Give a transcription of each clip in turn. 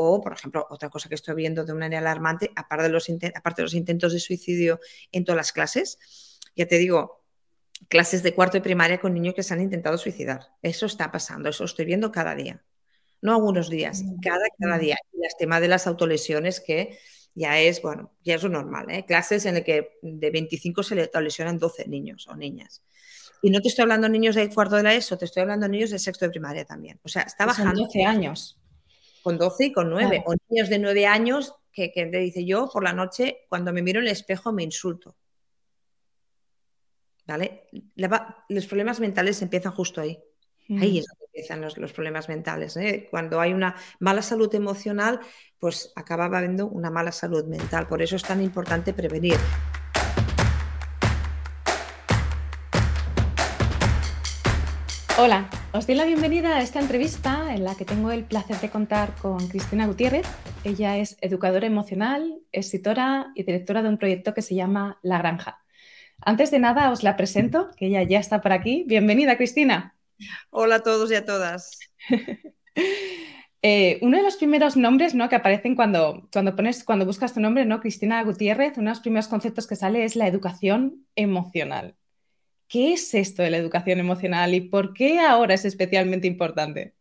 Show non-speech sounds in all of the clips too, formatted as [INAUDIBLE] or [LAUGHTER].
O, por ejemplo, otra cosa que estoy viendo de una manera alarmante, aparte de los, aparte de los intentos de suicidio en todas las clases, ya te digo, clases de cuarto de primaria con niños que se han intentado suicidar. Eso está pasando, eso estoy viendo cada día. No algunos días, mm. cada, cada día. Y el tema de las autolesiones que ya es, bueno, ya es lo normal, ¿eh? Clases en las que de 25 se le lesionan 12 niños o niñas. Y no te estoy hablando de niños de cuarto de la ESO, te estoy hablando de niños de sexto de primaria también. O sea, está bajando. Con 12 años. Con 12 y con 9. O niños de 9 años que, que te dice yo por la noche, cuando me miro en el espejo me insulto. ¿Vale? los problemas mentales empiezan justo ahí. Ahí es donde empiezan los, problemas mentales. ¿eh? Cuando hay una mala salud emocional, pues acaba habiendo una mala salud mental. Por eso es tan importante prevenir. Hola, os doy la bienvenida a esta entrevista en la que tengo el placer de contar con Cristina Gutiérrez. Ella es educadora emocional, escritora y directora de un proyecto que se llama La Granja. Antes de nada, os la presento, que ella ya está por aquí. Bienvenida, Cristina. Hola a todos y a todas. [LAUGHS] Eh, uno de los primeros nombres ¿no? que aparecen cuando, cuando, pones, cuando buscas tu nombre, ¿no? Cristina Gutiérrez, uno de los primeros conceptos que sale es la educación emocional. ¿Qué es esto de la educación emocional y por qué ahora es especialmente importante?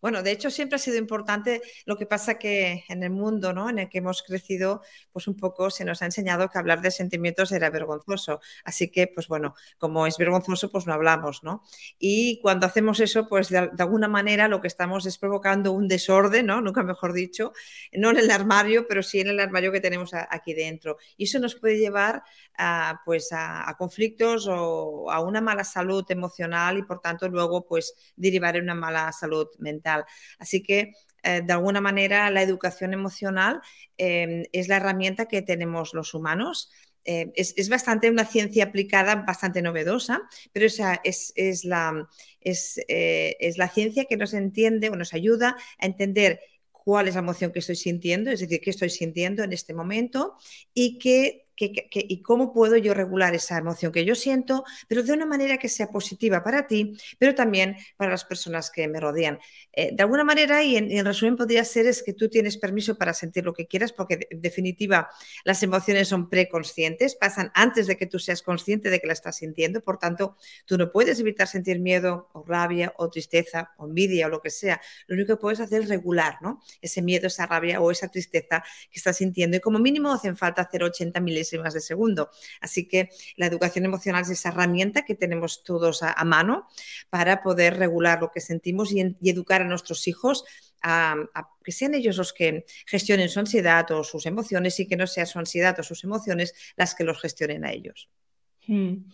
Bueno, de hecho siempre ha sido importante, lo que pasa que en el mundo ¿no? en el que hemos crecido, pues un poco se nos ha enseñado que hablar de sentimientos era vergonzoso. Así que, pues bueno, como es vergonzoso, pues no hablamos, ¿no? Y cuando hacemos eso, pues de, alguna manera lo que estamos es provocando un desorden, ¿no? Nunca mejor dicho, no en el armario, pero sí en el armario que tenemos aquí dentro. Y eso nos puede llevar a, pues a, conflictos o a una mala salud emocional y por tanto luego pues derivar en una mala salud mental. Así que eh, de alguna manera la educación emocional em, es la herramienta que tenemos los humanos. Eh, es, bastante una ciencia aplicada, bastante novedosa, pero esa es, la, eh, es, la ciencia que nos entiende o nos ayuda a entender cuál es la emoción que estoy sintiendo, es decir, qué estoy sintiendo en este momento y qué y cómo puedo yo regular esa emoción que yo siento, pero de una manera que sea positiva para ti, pero también para las personas que me rodean. Eh, de alguna manera, y en, resumen podría ser, es que tú tienes permiso para sentir lo que quieras, porque en definitiva las emociones son preconscientes, pasan antes de que tú seas consciente de que la estás sintiendo, por tanto, tú no puedes evitar sentir miedo o rabia o tristeza o envidia o lo que sea. Lo único que puedes hacer es regular ¿no? ese miedo, esa rabia o esa tristeza que estás sintiendo y como mínimo hacen falta hacer 80 milésimas de segundo. Así que la educación emocional es esa herramienta que tenemos todos a, mano para poder regular lo que sentimos y educar a nuestros hijos a, que sean ellos los que gestionen su ansiedad o sus emociones y que no sea su ansiedad o sus emociones las que los gestionen a ellos. Hmm.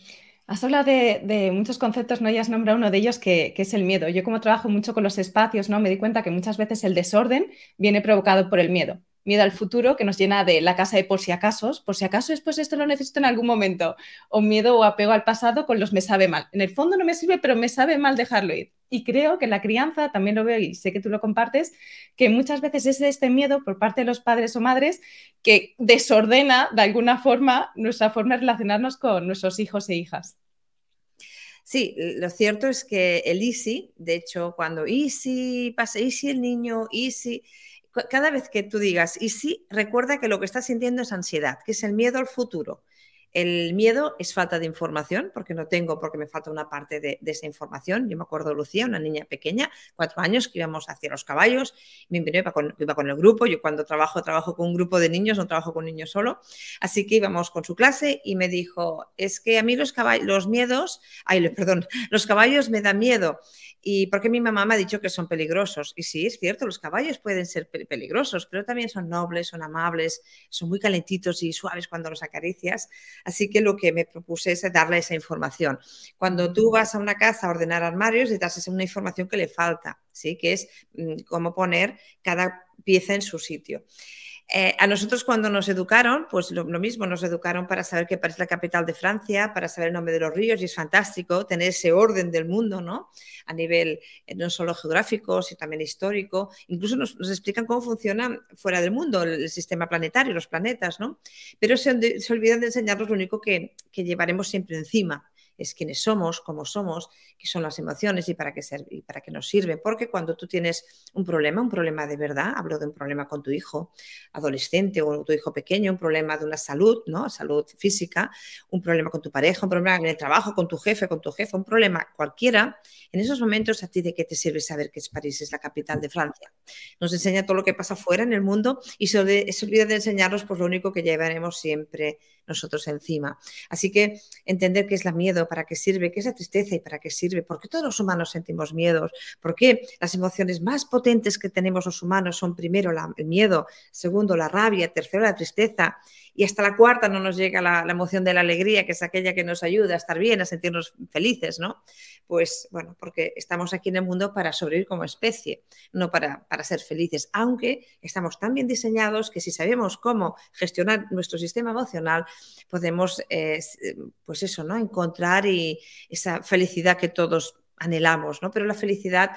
Has hablado de, muchos conceptos, ¿no? Y has nombrado uno de ellos que, que, es el miedo. Yo como trabajo mucho con los espacios, ¿no? Me di cuenta que muchas veces el desorden viene provocado por el miedo miedo al futuro que nos llena de la casa de por si acaso, por si acaso después esto lo necesito en algún momento, o miedo o apego al pasado con los me sabe mal. En el fondo no me sirve, pero me sabe mal dejarlo ir. Y creo que la crianza, también lo veo y sé que tú lo compartes, que muchas veces es este miedo por parte de los padres o madres que desordena de alguna forma nuestra forma de relacionarnos con nuestros hijos e hijas. Sí, lo cierto es que el easy, de hecho, cuando easy pasa, easy el niño, easy, cada vez que tú digas, y sí, recuerda que lo que estás sintiendo es ansiedad, que es el miedo al futuro. El miedo es falta de información, porque no tengo, porque me falta una parte de, esa información. Yo me acuerdo de Lucía, una niña pequeña, cuatro años, que íbamos hacia los caballos, me iba con, iba con el grupo. Yo cuando trabajo, trabajo con un grupo de niños, no trabajo con niños solo. Así que íbamos con su clase y me dijo, es que a mí los caballos, los miedos, ay, perdón, [LAUGHS] los caballos me dan miedo. ¿Y porque mi mamá me ha dicho que son peligrosos? Y sí, es cierto, los caballos pueden ser peligrosos, pero también son nobles, son amables, son muy calentitos y suaves cuando los acaricias. Así que lo que me propuse es darle esa información. Cuando tú vas a una casa a ordenar armarios, le das una información que le falta, ¿sí? que es mm, cómo poner cada pieza en su sitio. Eh, a nosotros cuando nos educaron, pues lo, mismo, nos educaron para saber que París es la capital de Francia, para saber el nombre de los ríos, y es fantástico tener ese orden del mundo, ¿no? A nivel eh, no solo geográfico, sino también histórico. Incluso nos, explican cómo funciona fuera del mundo el, sistema planetario, los planetas, ¿no? Pero se, olvidan de enseñarnos lo único que, que llevaremos siempre encima, es quiénes somos, cómo somos, qué son las emociones y para qué, y para qué nos sirven. Porque cuando tú tienes un problema, un problema de verdad, hablo de un problema con tu hijo adolescente o tu hijo pequeño, un problema de una salud, ¿no? Salud física, un problema con tu pareja, un problema en el trabajo, con tu jefe, con tu jefe, un problema cualquiera, en esos momentos a ti de qué te sirve saber que es París es la capital de Francia. Nos enseña todo lo que pasa fuera en el mundo y se, olvida de enseñarnos pues lo único que llevaremos siempre nosotros encima. Así que entender qué es la miedo, para qué sirve, qué es la tristeza y para qué sirve, por qué todos los humanos sentimos miedos, por qué las emociones más potentes que tenemos los humanos son primero el miedo, segundo la rabia, tercero la tristeza y hasta la cuarta no nos llega la, emoción de la alegría, que es aquella que nos ayuda a estar bien, a sentirnos felices, ¿no? Pues bueno, porque estamos aquí en el mundo para sobrevivir como especie, no para, para ser felices, aunque estamos tan bien diseñados que si sabemos cómo gestionar nuestro sistema emocional, podemos, eh, pues eso, ¿no? Encontrar y esa felicidad que todos anhelamos, ¿no? Pero la felicidad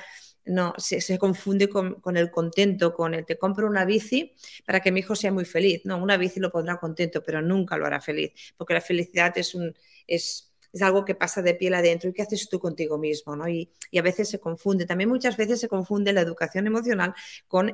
no, se, confunde con, el contento, con el te compro una bici para que mi hijo sea muy feliz. No, una bici lo pondrá contento, pero nunca lo hará feliz, porque la felicidad es un... Es, es algo que pasa de piel adentro y que haces tú contigo mismo, ¿no? Y, a veces se confunde, también muchas veces se confunde la educación emocional con,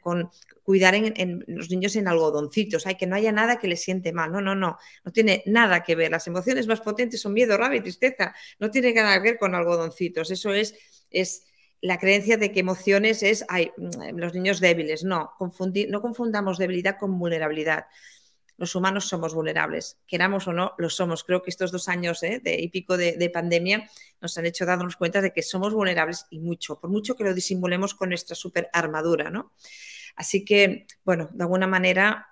con cuidar en, los niños en algodoncitos, hay que no haya nada que les siente mal, no, no, no, no tiene nada que ver, las emociones más potentes son miedo, rabia y tristeza, no tiene nada que ver con algodoncitos, eso es, es la creencia de que emociones es mm, los niños débiles. No, no confundamos debilidad con vulnerabilidad. Los humanos somos vulnerables, queramos o no, lo somos. Creo que estos dos años ¿eh? de, y pico de, pandemia nos han hecho darnos cuenta de que somos vulnerables y mucho, por mucho que lo disimulemos con nuestra super armadura. ¿no? Así que, bueno, de alguna manera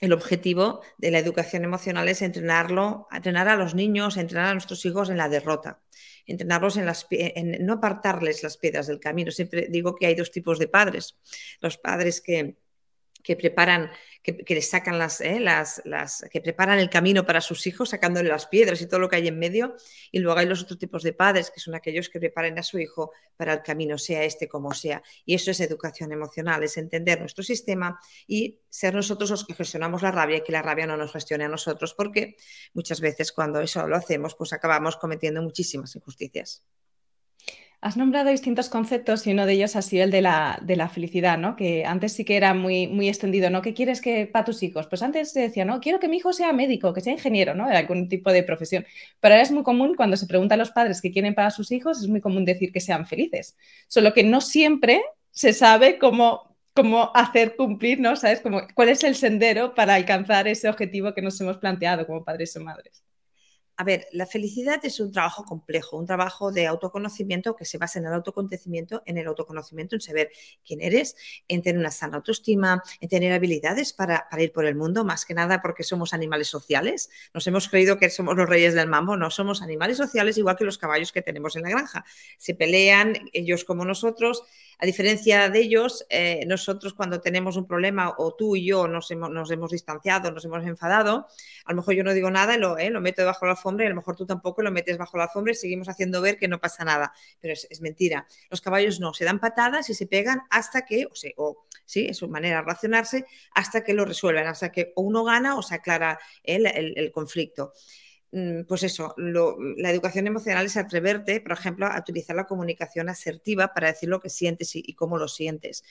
el objetivo de la educación emocional es entrenarlo, entrenar a los niños, entrenar a nuestros hijos en la derrota entrenarlos en, las, en no apartarles las piedras del camino. Siempre digo que hay dos tipos de padres. Los padres que, que preparan, que, les sacan las, eh, las, las, que preparan el camino para sus hijos, sacándole las piedras y todo lo que hay en medio. Y luego hay los otros tipos de padres, que son aquellos que preparan a su hijo para el camino, sea este como sea. Y eso es educación emocional, es entender nuestro sistema y ser nosotros los que gestionamos la rabia y que la rabia no nos gestione a nosotros, porque muchas veces cuando eso lo hacemos, pues acabamos cometiendo muchísimas injusticias. Has nombrado distintos conceptos y uno de ellos ha sido el de la, de la felicidad, ¿no? Que antes sí que era muy, muy extendido, ¿no? ¿Qué quieres que para tus hijos? Pues antes se decía, no, quiero que mi hijo sea médico, que sea ingeniero, ¿no? De algún tipo de profesión. Pero ahora es muy común cuando se pregunta a los padres qué quieren para sus hijos, es muy común decir que sean felices. Solo que no siempre se sabe cómo, cómo hacer cumplir, ¿no? ¿Sabes? Como, ¿Cuál es el sendero para alcanzar ese objetivo que nos hemos planteado como padres o madres? A ver, la felicidad es un trabajo complejo, un trabajo de autoconocimiento que se basa en el autoconocimiento, en el autoconocimiento, en saber quién eres, en tener una sana autoestima, en tener habilidades para, ir por el mundo, más que nada porque somos animales sociales. Nos hemos creído que somos los reyes del mambo, no somos animales sociales igual que los caballos que tenemos en la granja. Se pelean ellos como nosotros, a diferencia de ellos, eh, nosotros cuando tenemos un problema o tú y yo nos hemos, nos distanciado, nos hemos enfadado, a lo mejor yo no digo nada lo, eh, lo meto debajo de la alfombra y a lo mejor tú tampoco lo metes bajo la alfombra y seguimos haciendo ver que no pasa nada. Pero es, mentira. Los caballos no, se dan patadas y se pegan hasta que, o sea, o, sí, es su manera de relacionarse, hasta que lo resuelven, hasta que uno gana o se aclara el, el conflicto. Mm, pues eso, la educación emocional es atreverte, por ejemplo, a utilizar la comunicación asertiva para decir lo que sientes y, cómo lo sientes.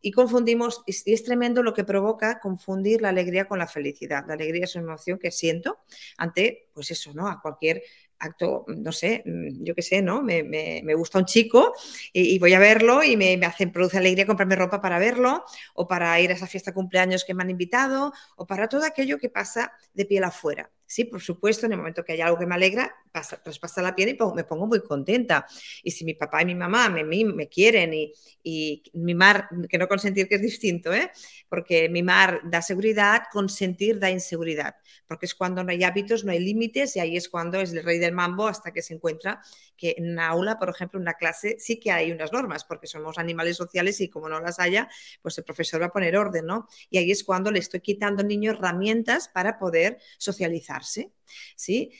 Y confundimos, y es tremendo lo que provoca confundir la alegría con la felicidad. La alegría es una emoción que siento ante, pues eso, ¿no? A cualquier acto, no sé, mm, yo qué sé, ¿no? Me, gusta un chico y, voy a verlo y me, me produce alegría comprarme ropa para verlo o para ir a esa fiesta cumpleaños que me han invitado o para todo aquello que pasa de piel afuera. Sí, por supuesto, en el momento que hay algo que me alegra, pasa, traspasa la piel y me pongo muy contenta. Y si mi papá y mi mamá me, me quieren y, y, mimar, que no consentir que es distinto, ¿eh? porque mimar da seguridad, consentir da inseguridad, porque es cuando no hay hábitos, no hay límites y ahí es cuando es el rey del mambo hasta que se encuentra que en una aula, por ejemplo, en una clase, sí que hay unas normas, porque somos animales sociales y como no las haya, pues el profesor va a poner orden, ¿no? Y ahí es cuando le estoy quitando al niño herramientas para poder socializar ¿sí?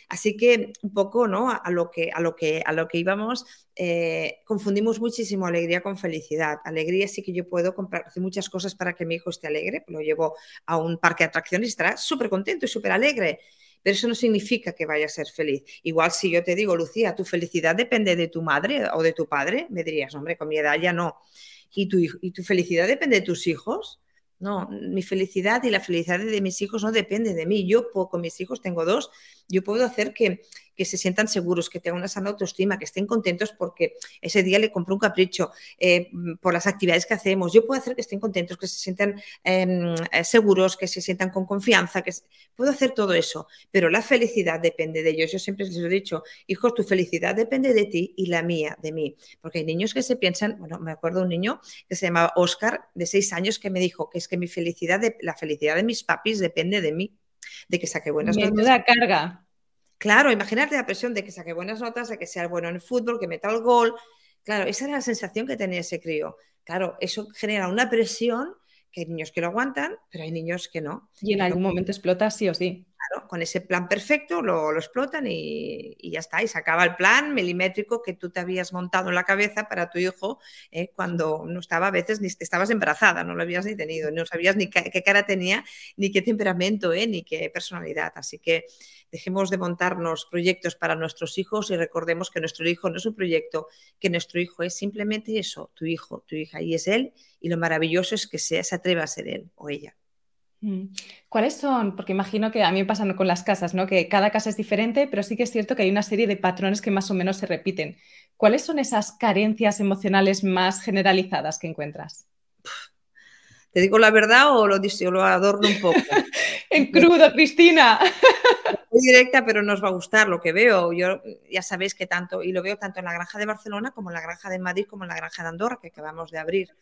Así que un poco, ¿no? A lo que, a lo que, a lo que íbamos, eh, confundimos muchísimo alegría con felicidad. Alegría sí que yo puedo comprar, muchas cosas para que mi hijo esté alegre, lo llevo a un parque de atracciones y estará súper contento y súper alegre. pero eso no significa que vaya a ser feliz. Igual si yo te digo, Lucía, tu felicidad depende de tu madre o de tu padre, me dirías, hombre, con mi edad ya no. ¿Y tu, y tu felicidad depende de tus hijos? No, mi felicidad y la felicidad de mis hijos no depende de mí. Yo con mis hijos tengo dos, yo puedo hacer que, que se sientan seguros, que tengan una sana autoestima, que estén contentos porque ese día le compré un capricho, eh, por las actividades que hacemos. Yo puedo hacer que estén contentos, que se sientan em, eh, seguros, que se sientan con confianza, que puedo hacer todo eso, pero la felicidad depende de ellos. Yo siempre les he dicho, hijos, tu felicidad depende de ti y la mía, de mí, porque hay niños que se piensan, bueno, me acuerdo un niño que se llamaba Oscar, de seis años, que me dijo que es que mi felicidad, de, la felicidad de mis papis depende de mí, de que saque buenas Menuda carga. Claro, imagínate la presión de que saque buenas notas, de que sea bueno en el fútbol, que meta el gol. Claro, esa era la sensación que tenía ese crío. Claro, eso genera una presión que hay niños que lo aguantan, pero hay niños que no. Y en algún momento explota sí o sí con ese plan perfecto lo, explotan y, ya está, y se acaba el plan milimétrico que tú te habías montado en la cabeza para tu hijo eh, cuando no estaba a veces, ni estabas embarazada, no lo habías ni tenido, no sabías ni qué, cara tenía, ni qué temperamento, eh, ni qué personalidad. Así que dejemos de montarnos proyectos para nuestros hijos y recordemos que nuestro hijo no es un proyecto, que nuestro hijo es simplemente eso, tu hijo, tu hija, y es él, y lo maravilloso es que se atreva a ser él o ella. Mm. ¿Cuáles son? Porque imagino que a mí me pasa con las casas, ¿no? Que cada casa es diferente, pero sí que es cierto que hay una serie de patrones que más o menos se repiten. ¿Cuáles son esas carencias emocionales más generalizadas que encuentras? ¿Te digo la verdad o lo, lo adorno un poco? [LAUGHS] en crudo, Cristina. [LAUGHS] Muy directa, pero nos va a gustar lo que veo. Yo ya sabéis que tanto, y lo veo tanto en la granja de Barcelona como en la granja de Madrid, como en la granja de Andorra, que acabamos de abrir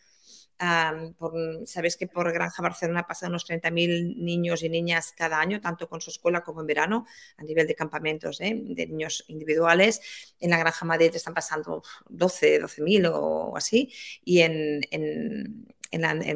sabéis que por Granja Barcelona pasan unos 30.000 niños y niñas cada año, tanto con su escuela como en verano, a nivel de campamentos ¿eh? de niños individuales. En la Granja Madrid están pasando 12, 12.000 o así. Y en, en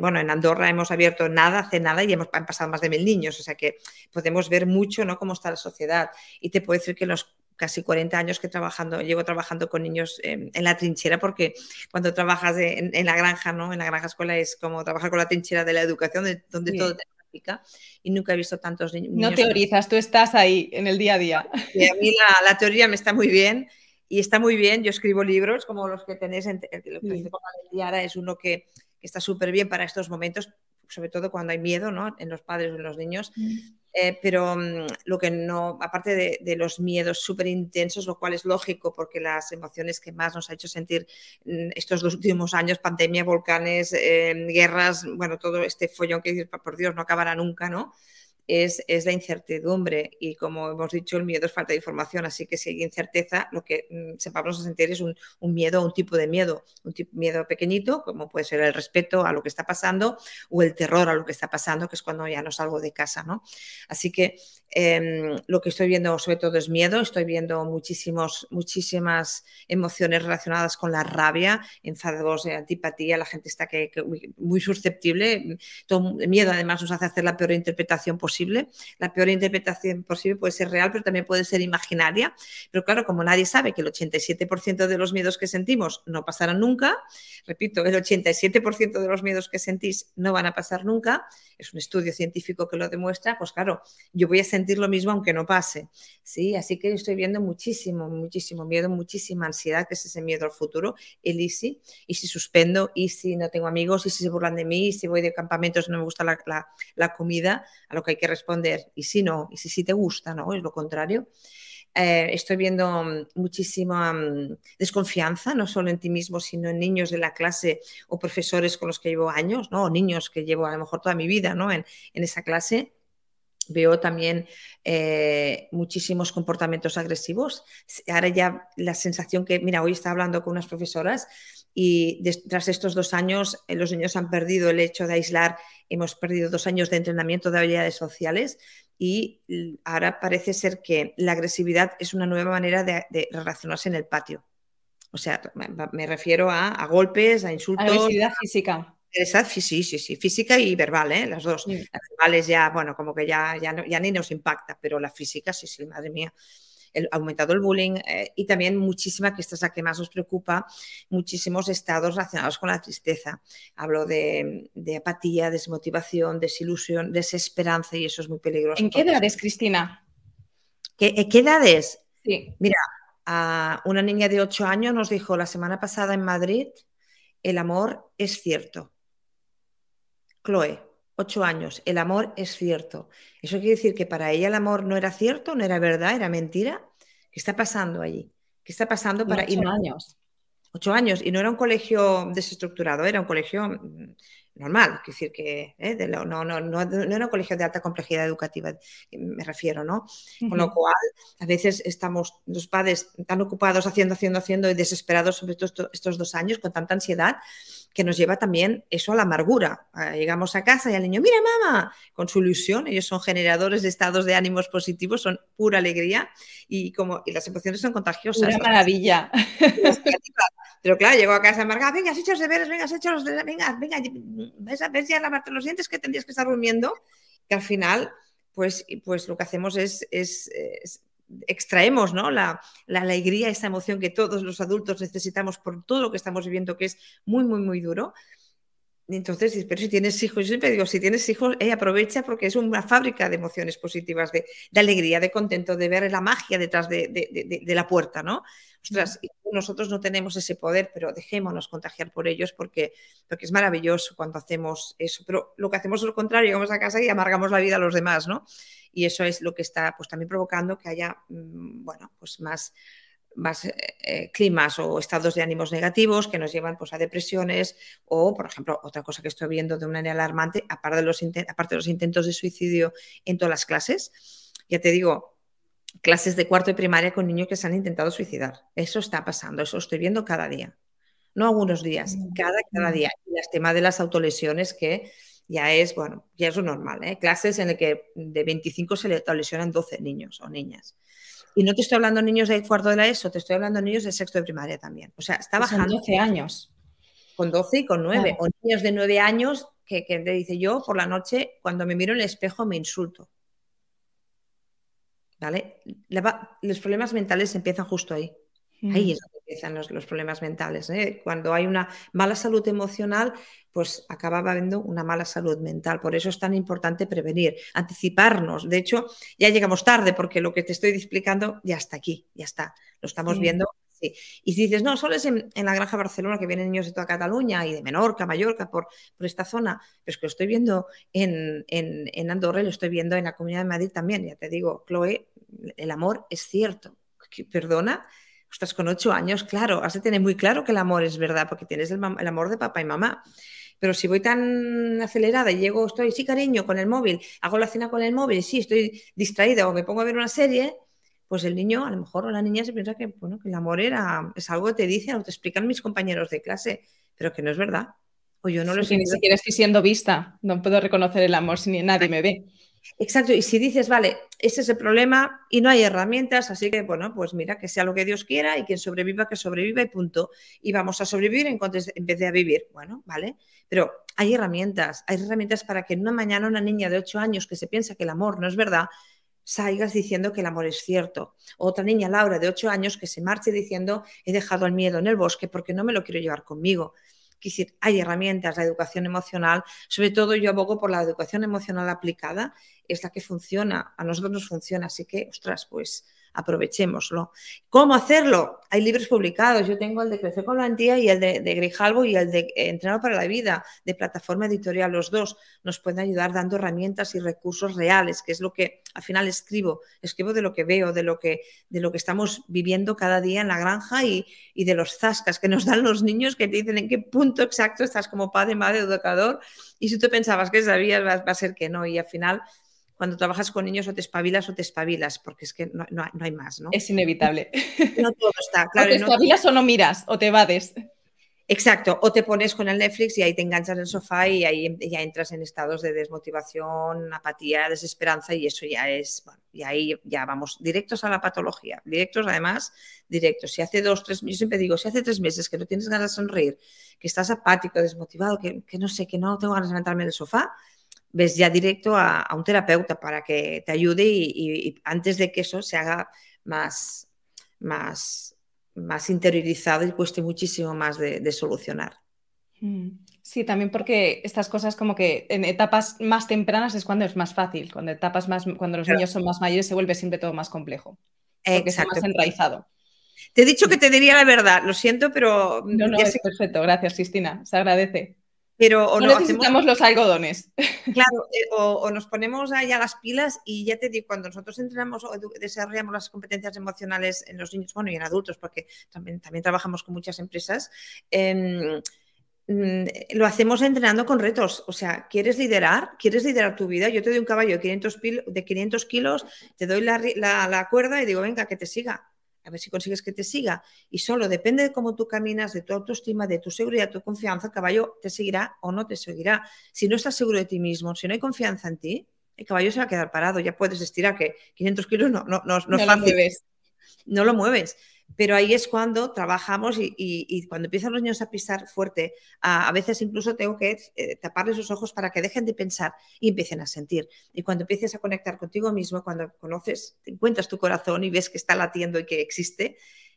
bueno, en Andorra hemos abierto nada, hace nada y hemos han pasado más de mil niños, o sea que podemos ver mucho ¿no? cómo está la sociedad. Y te puedo decir que los casi 40 años que trabajando, llevo trabajando con niños en la trinchera, porque cuando trabajas en, la granja, ¿no? En la granja escuela es como trabajar con la trinchera de la educación, donde todo te practica, y nunca he visto tantos niños. No teorizas, tú estás ahí en el día a día. Y a mí la, teoría me está muy bien y está muy bien. Yo escribo libros como los que tenéis, en, el que ahora es uno que, que está súper bien para estos momentos, sobre todo cuando hay miedo ¿no? en los padres o en los niños. Mm. Eh, pero mm, lo que no, aparte de, los miedos súper intensos, lo cual es lógico porque las emociones que más nos ha hecho sentir mm, estos dos últimos años, pandemia, volcanes, eh, guerras, bueno, todo este follón que por Dios no acabará nunca, ¿no? Es, la incertidumbre y como hemos dicho, el miedo es falta de información, así que si hay incerteza, lo que mm, sepamos sentir es un, miedo, un tipo de miedo, un tipo, miedo pequeñito, como puede ser el respeto a lo que está pasando o el terror a lo que está pasando, que es cuando ya no salgo de casa, ¿no? Así que em, lo que estoy viendo sobre todo es miedo, estoy viendo muchísimos, muchísimas emociones relacionadas con la rabia, enfados, eh, antipatía, la gente está que, muy susceptible, todo, el miedo además nos hace hacer la peor interpretación posible la peor interpretación posible puede ser real, pero también puede ser imaginaria. Pero claro, como nadie sabe que el 87% de los miedos que sentimos no pasarán nunca, repito, el 87% de los miedos que sentís no van a pasar nunca, es un estudio científico que lo demuestra, pues claro, yo voy a sentir lo mismo aunque no pase. ¿sí? Así que estoy viendo muchísimo, muchísimo miedo, muchísima ansiedad, que es ese miedo al futuro, el y y si suspendo, y si no tengo amigos, y si se burlan de mí, y si voy de campamentos no me gusta la, la comida, a lo que hay que responder, y si no, y si sí te gusta, ¿no? Es lo contrario. Eh, estoy viendo mm, muchísima mm, desconfianza, no solo en ti mismo, sino en niños de la clase o profesores con los que llevo años, ¿no? O niños que llevo a lo mejor toda mi vida ¿no? en, esa clase. Veo también eh, muchísimos comportamientos agresivos. Ahora ya la sensación que, mira, hoy estaba hablando con unas profesoras y tras estos dos años eh, los niños han perdido el hecho de aislar, hemos perdido dos años de entrenamiento de habilidades sociales y ahora parece ser que la agresividad es una nueva manera de, relacionarse en el patio. O sea, me, refiero a, golpes, a insultos. Agresividad física. Sí, sí, sí, física y verbal, ¿eh? las dos. Las verbales ya, bueno, como que ya, ya, ya ni nos impacta, pero la física, sí, sí, madre mía el, aumentado el bullying eh, y también muchísima, que esta es la que más nos preocupa, muchísimos estados relacionados con la tristeza. Hablo de, apatía, desmotivación, desilusión, desesperanza y eso es muy peligroso. ¿En qué edades, Cristina? ¿Qué, qué edades? Sí. Mira, a una niña de 8 años nos dijo la semana pasada en Madrid, el amor es cierto. Chloe, 8 años, el amor es cierto. Eso quiere decir que para ella el amor no era cierto, no era verdad, era mentira. ¿Qué está pasando allí? ¿Qué está pasando para... 8 años. Ocho años, y no era un colegio desestructurado, era un colegio mm, normal, es decir, que ¿eh? no, no, no, no, era un colegio de alta complejidad educativa, me refiero, ¿no? Con lo cual, a veces estamos los padres tan ocupados haciendo, haciendo, haciendo y desesperados sobre estos dos años con tanta ansiedad que nos lleva también eso a la amargura. Ah, llegamos a casa y al niño, mira mamá, con su ilusión, ellos son generadores de estados de ánimos positivos, son pura alegría y como y las emociones son contagiosas. Una maravilla. Pero claro, llegó a casa amargada, venga, has hecho los deberes, venga, has hecho los deberes, venga, venga, ves, ves ya lavarte los dientes que tendrías que estar durmiendo, que al final, pues, pues lo que hacemos es, es, extraemos ¿no? la, la, alegría, esa emoción que todos los adultos necesitamos por todo lo que estamos viviendo, que es muy, muy, muy duro. Entonces, pero si tienes hijos, yo siempre digo, si tienes hijos, eh, aprovecha porque es una fábrica de emociones positivas, de, de, alegría, de contento, de ver la magia detrás de, de, de la puerta, ¿no? Ostras, nosotros no tenemos ese poder, pero dejémonos contagiar por ellos porque, porque es maravilloso cuando hacemos eso. Pero lo que hacemos es lo contrario, llegamos a casa y amargamos la vida a los demás, ¿no? Y eso es lo que está pues también provocando que haya, mm, bueno, pues más más eh, eh, climas o estados de ánimos negativos que nos llevan pues, a depresiones o, por ejemplo, otra cosa que estoy viendo de una manera alarmante, aparte de los, aparte de los intentos de suicidio en todas las clases, ya te digo, clases de cuarto de primaria con niños que se han intentado suicidar. Eso está pasando, eso estoy viendo cada día. No algunos días, mm. cada, cada mm. día. Y el tema de las autolesiones que ya es, bueno, ya es lo normal. ¿eh? Clases en las que de 25 se le lesionan 12 niños o niñas. Y no te estoy hablando de niños de cuarto de la ESO, te estoy hablando niños de sexto de primaria también. O sea, está bajando. Con 12 años. Con 12 y con 9. O niños de 9 años que, que te dice yo por la noche, cuando me miro en el espejo me insulto. ¿vale? los problemas mentales empiezan justo ahí. Ahí es donde empiezan los, problemas mentales. ¿eh? Cuando hay una mala salud emocional, pues acaba habiendo una mala salud mental. Por eso es tan importante prevenir, anticiparnos. De hecho, ya llegamos tarde porque lo que te estoy explicando ya está aquí, ya está. Lo estamos viendo y si dices, no, solo es en, la Granja Barcelona que vienen niños de toda Cataluña y de Menorca, Mallorca, por, por esta zona, pero es que lo estoy viendo en, en, Andorra y lo estoy viendo en la Comunidad de Madrid también. Ya te digo, Chloe, el amor es cierto. Perdona, estás con ocho años, claro, has de tener muy claro que el amor es verdad, porque tienes el, el amor de papá y mamá. Pero si voy tan acelerada y llego, estoy, sí, cariño, con el móvil, hago la cena con el móvil, sí, estoy distraída o me pongo a ver una serie, pues el niño, a lo mejor, o la niña se piensa que, bueno, que el amor era, es algo que te dicen o te explican mis compañeros de clase, pero que no es verdad. O yo no lo sé. Ni siquiera estoy siendo vista, no puedo reconocer el amor si nadie me ve. Exacto, y si dices, vale, ese es el problema y no hay herramientas, así que, bueno, pues mira, que sea lo que Dios quiera y quien sobreviva, que sobreviva y punto. Y vamos a sobrevivir en, en vez de a vivir. Bueno, vale, pero hay herramientas, hay herramientas para que una mañana una niña de 8 años que se piensa que el amor no es verdad, salgas diciendo que el amor es cierto. Otra niña, Laura, de 8 años, que se marche diciendo he dejado el miedo en el bosque porque no me lo quiero llevar conmigo. Decir, hay herramientas, la educación emocional, sobre todo yo abogo por la educación emocional aplicada, es la que funciona, a nosotros nos funciona, así que, ostras, pues aprovechémoslo. ¿Cómo hacerlo? Hay libros publicados. Yo tengo el de Crecer con la Antía y el de, de Grijalvo y el de Entrenado para la Vida, de plataforma editorial. Los dos nos pueden ayudar dando herramientas y recursos reales, que es lo que al final escribo. Escribo de lo que veo, de lo que, de lo que estamos viviendo cada día en la granja y, y de los zascas que nos dan los niños que te dicen en qué punto exacto estás como padre, madre, educador. Y si tú pensabas que sabías, va, va a ser que no. Y al final cuando trabajas con niños o te espabilas o te espabilas, porque es que no, hay más, ¿no? Es inevitable. No [LAUGHS] todo está, claro. O te espabilas o no miras, o te evades. Exacto, o te pones con el Netflix y ahí te enganchas en el sofá y ahí ya entras en estados de desmotivación, apatía, desesperanza y eso ya es, bueno, y ahí ya vamos directos a la patología, directos además, directos. Si hace dos, tres, yo siempre digo, si hace tres meses que no tienes ganas de sonreír, que estás apático, desmotivado, que, no sé, que no tengo ganas de levantarme del sofá, ves ya directo a, un terapeuta para que te ayude y, antes de que eso se haga más, más, más interiorizado y cueste muchísimo más de, solucionar. Mm. Sí, también porque estas cosas como que en etapas más tempranas es cuando es más fácil, cuando etapas más, cuando los niños son más mayores se vuelve siempre todo más complejo. Porque está más enraizado. Te he dicho que te diría la verdad, lo siento, pero... No, no, es perfecto, gracias Cristina, se agradece. Pero o no, necesitamos los algodones. [LAUGHS] Claro, eh, o, nos ponemos allá las pilas y ya te digo, cuando nosotros entrenamos o desarrollamos las competencias emocionales en los niños, bueno, y en adultos, porque también, también trabajamos con muchas empresas, em, mm, lo hacemos entrenando con retos. O sea, ¿quieres liderar? ¿Quieres liderar tu vida? Yo te doy un caballo de 500, de 500 kilos, te doy la, la cuerda y digo, venga, que te siga a ver si consigues que te siga. Y solo depende de cómo tú caminas, de tu autoestima, de tu seguridad, tu confianza, el caballo te seguirá o no te seguirá. Si no estás seguro de ti mismo, si no hay confianza en ti, el caballo se va a quedar parado. Ya puedes estirar que 500 kilos no, no, no, no es fácil. No lo mueves. Pero ahí es cuando trabajamos y, cuando empiezan los niños a pisar fuerte, a, veces incluso tengo que eh, taparles los ojos para que dejen de pensar y empiecen a sentir. Y cuando empieces a conectar contigo mismo, cuando conoces, encuentras tu corazón y ves que está latiendo y que existe,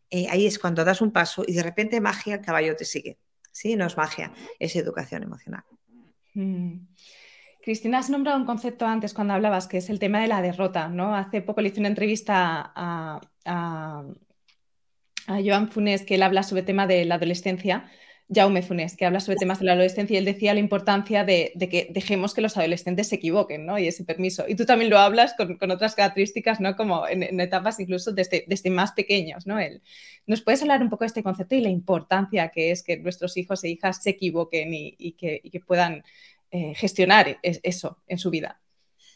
eh, ahí es cuando das un paso y de repente magia, el caballo te sigue. Sí, no es magia, es educación emocional. Mm. Cristina, has nombrado un concepto antes cuando hablabas, que es el tema de la derrota, ¿no? Hace poco le hice una entrevista a, a Joan Funes, que él habla sobre el tema de la adolescencia, Jaume Funes, que habla sobre temas de la adolescencia, y él decía la importancia de, que dejemos que los adolescentes se equivoquen, ¿no? Y ese permiso. Y tú también lo hablas con, otras características, ¿no? Como en, etapas incluso desde, más pequeños, ¿no? Él, ¿Nos puedes hablar un poco de este concepto y la importancia que es que nuestros hijos e hijas se equivoquen y, que, puedan eh, gestionar eso en su vida?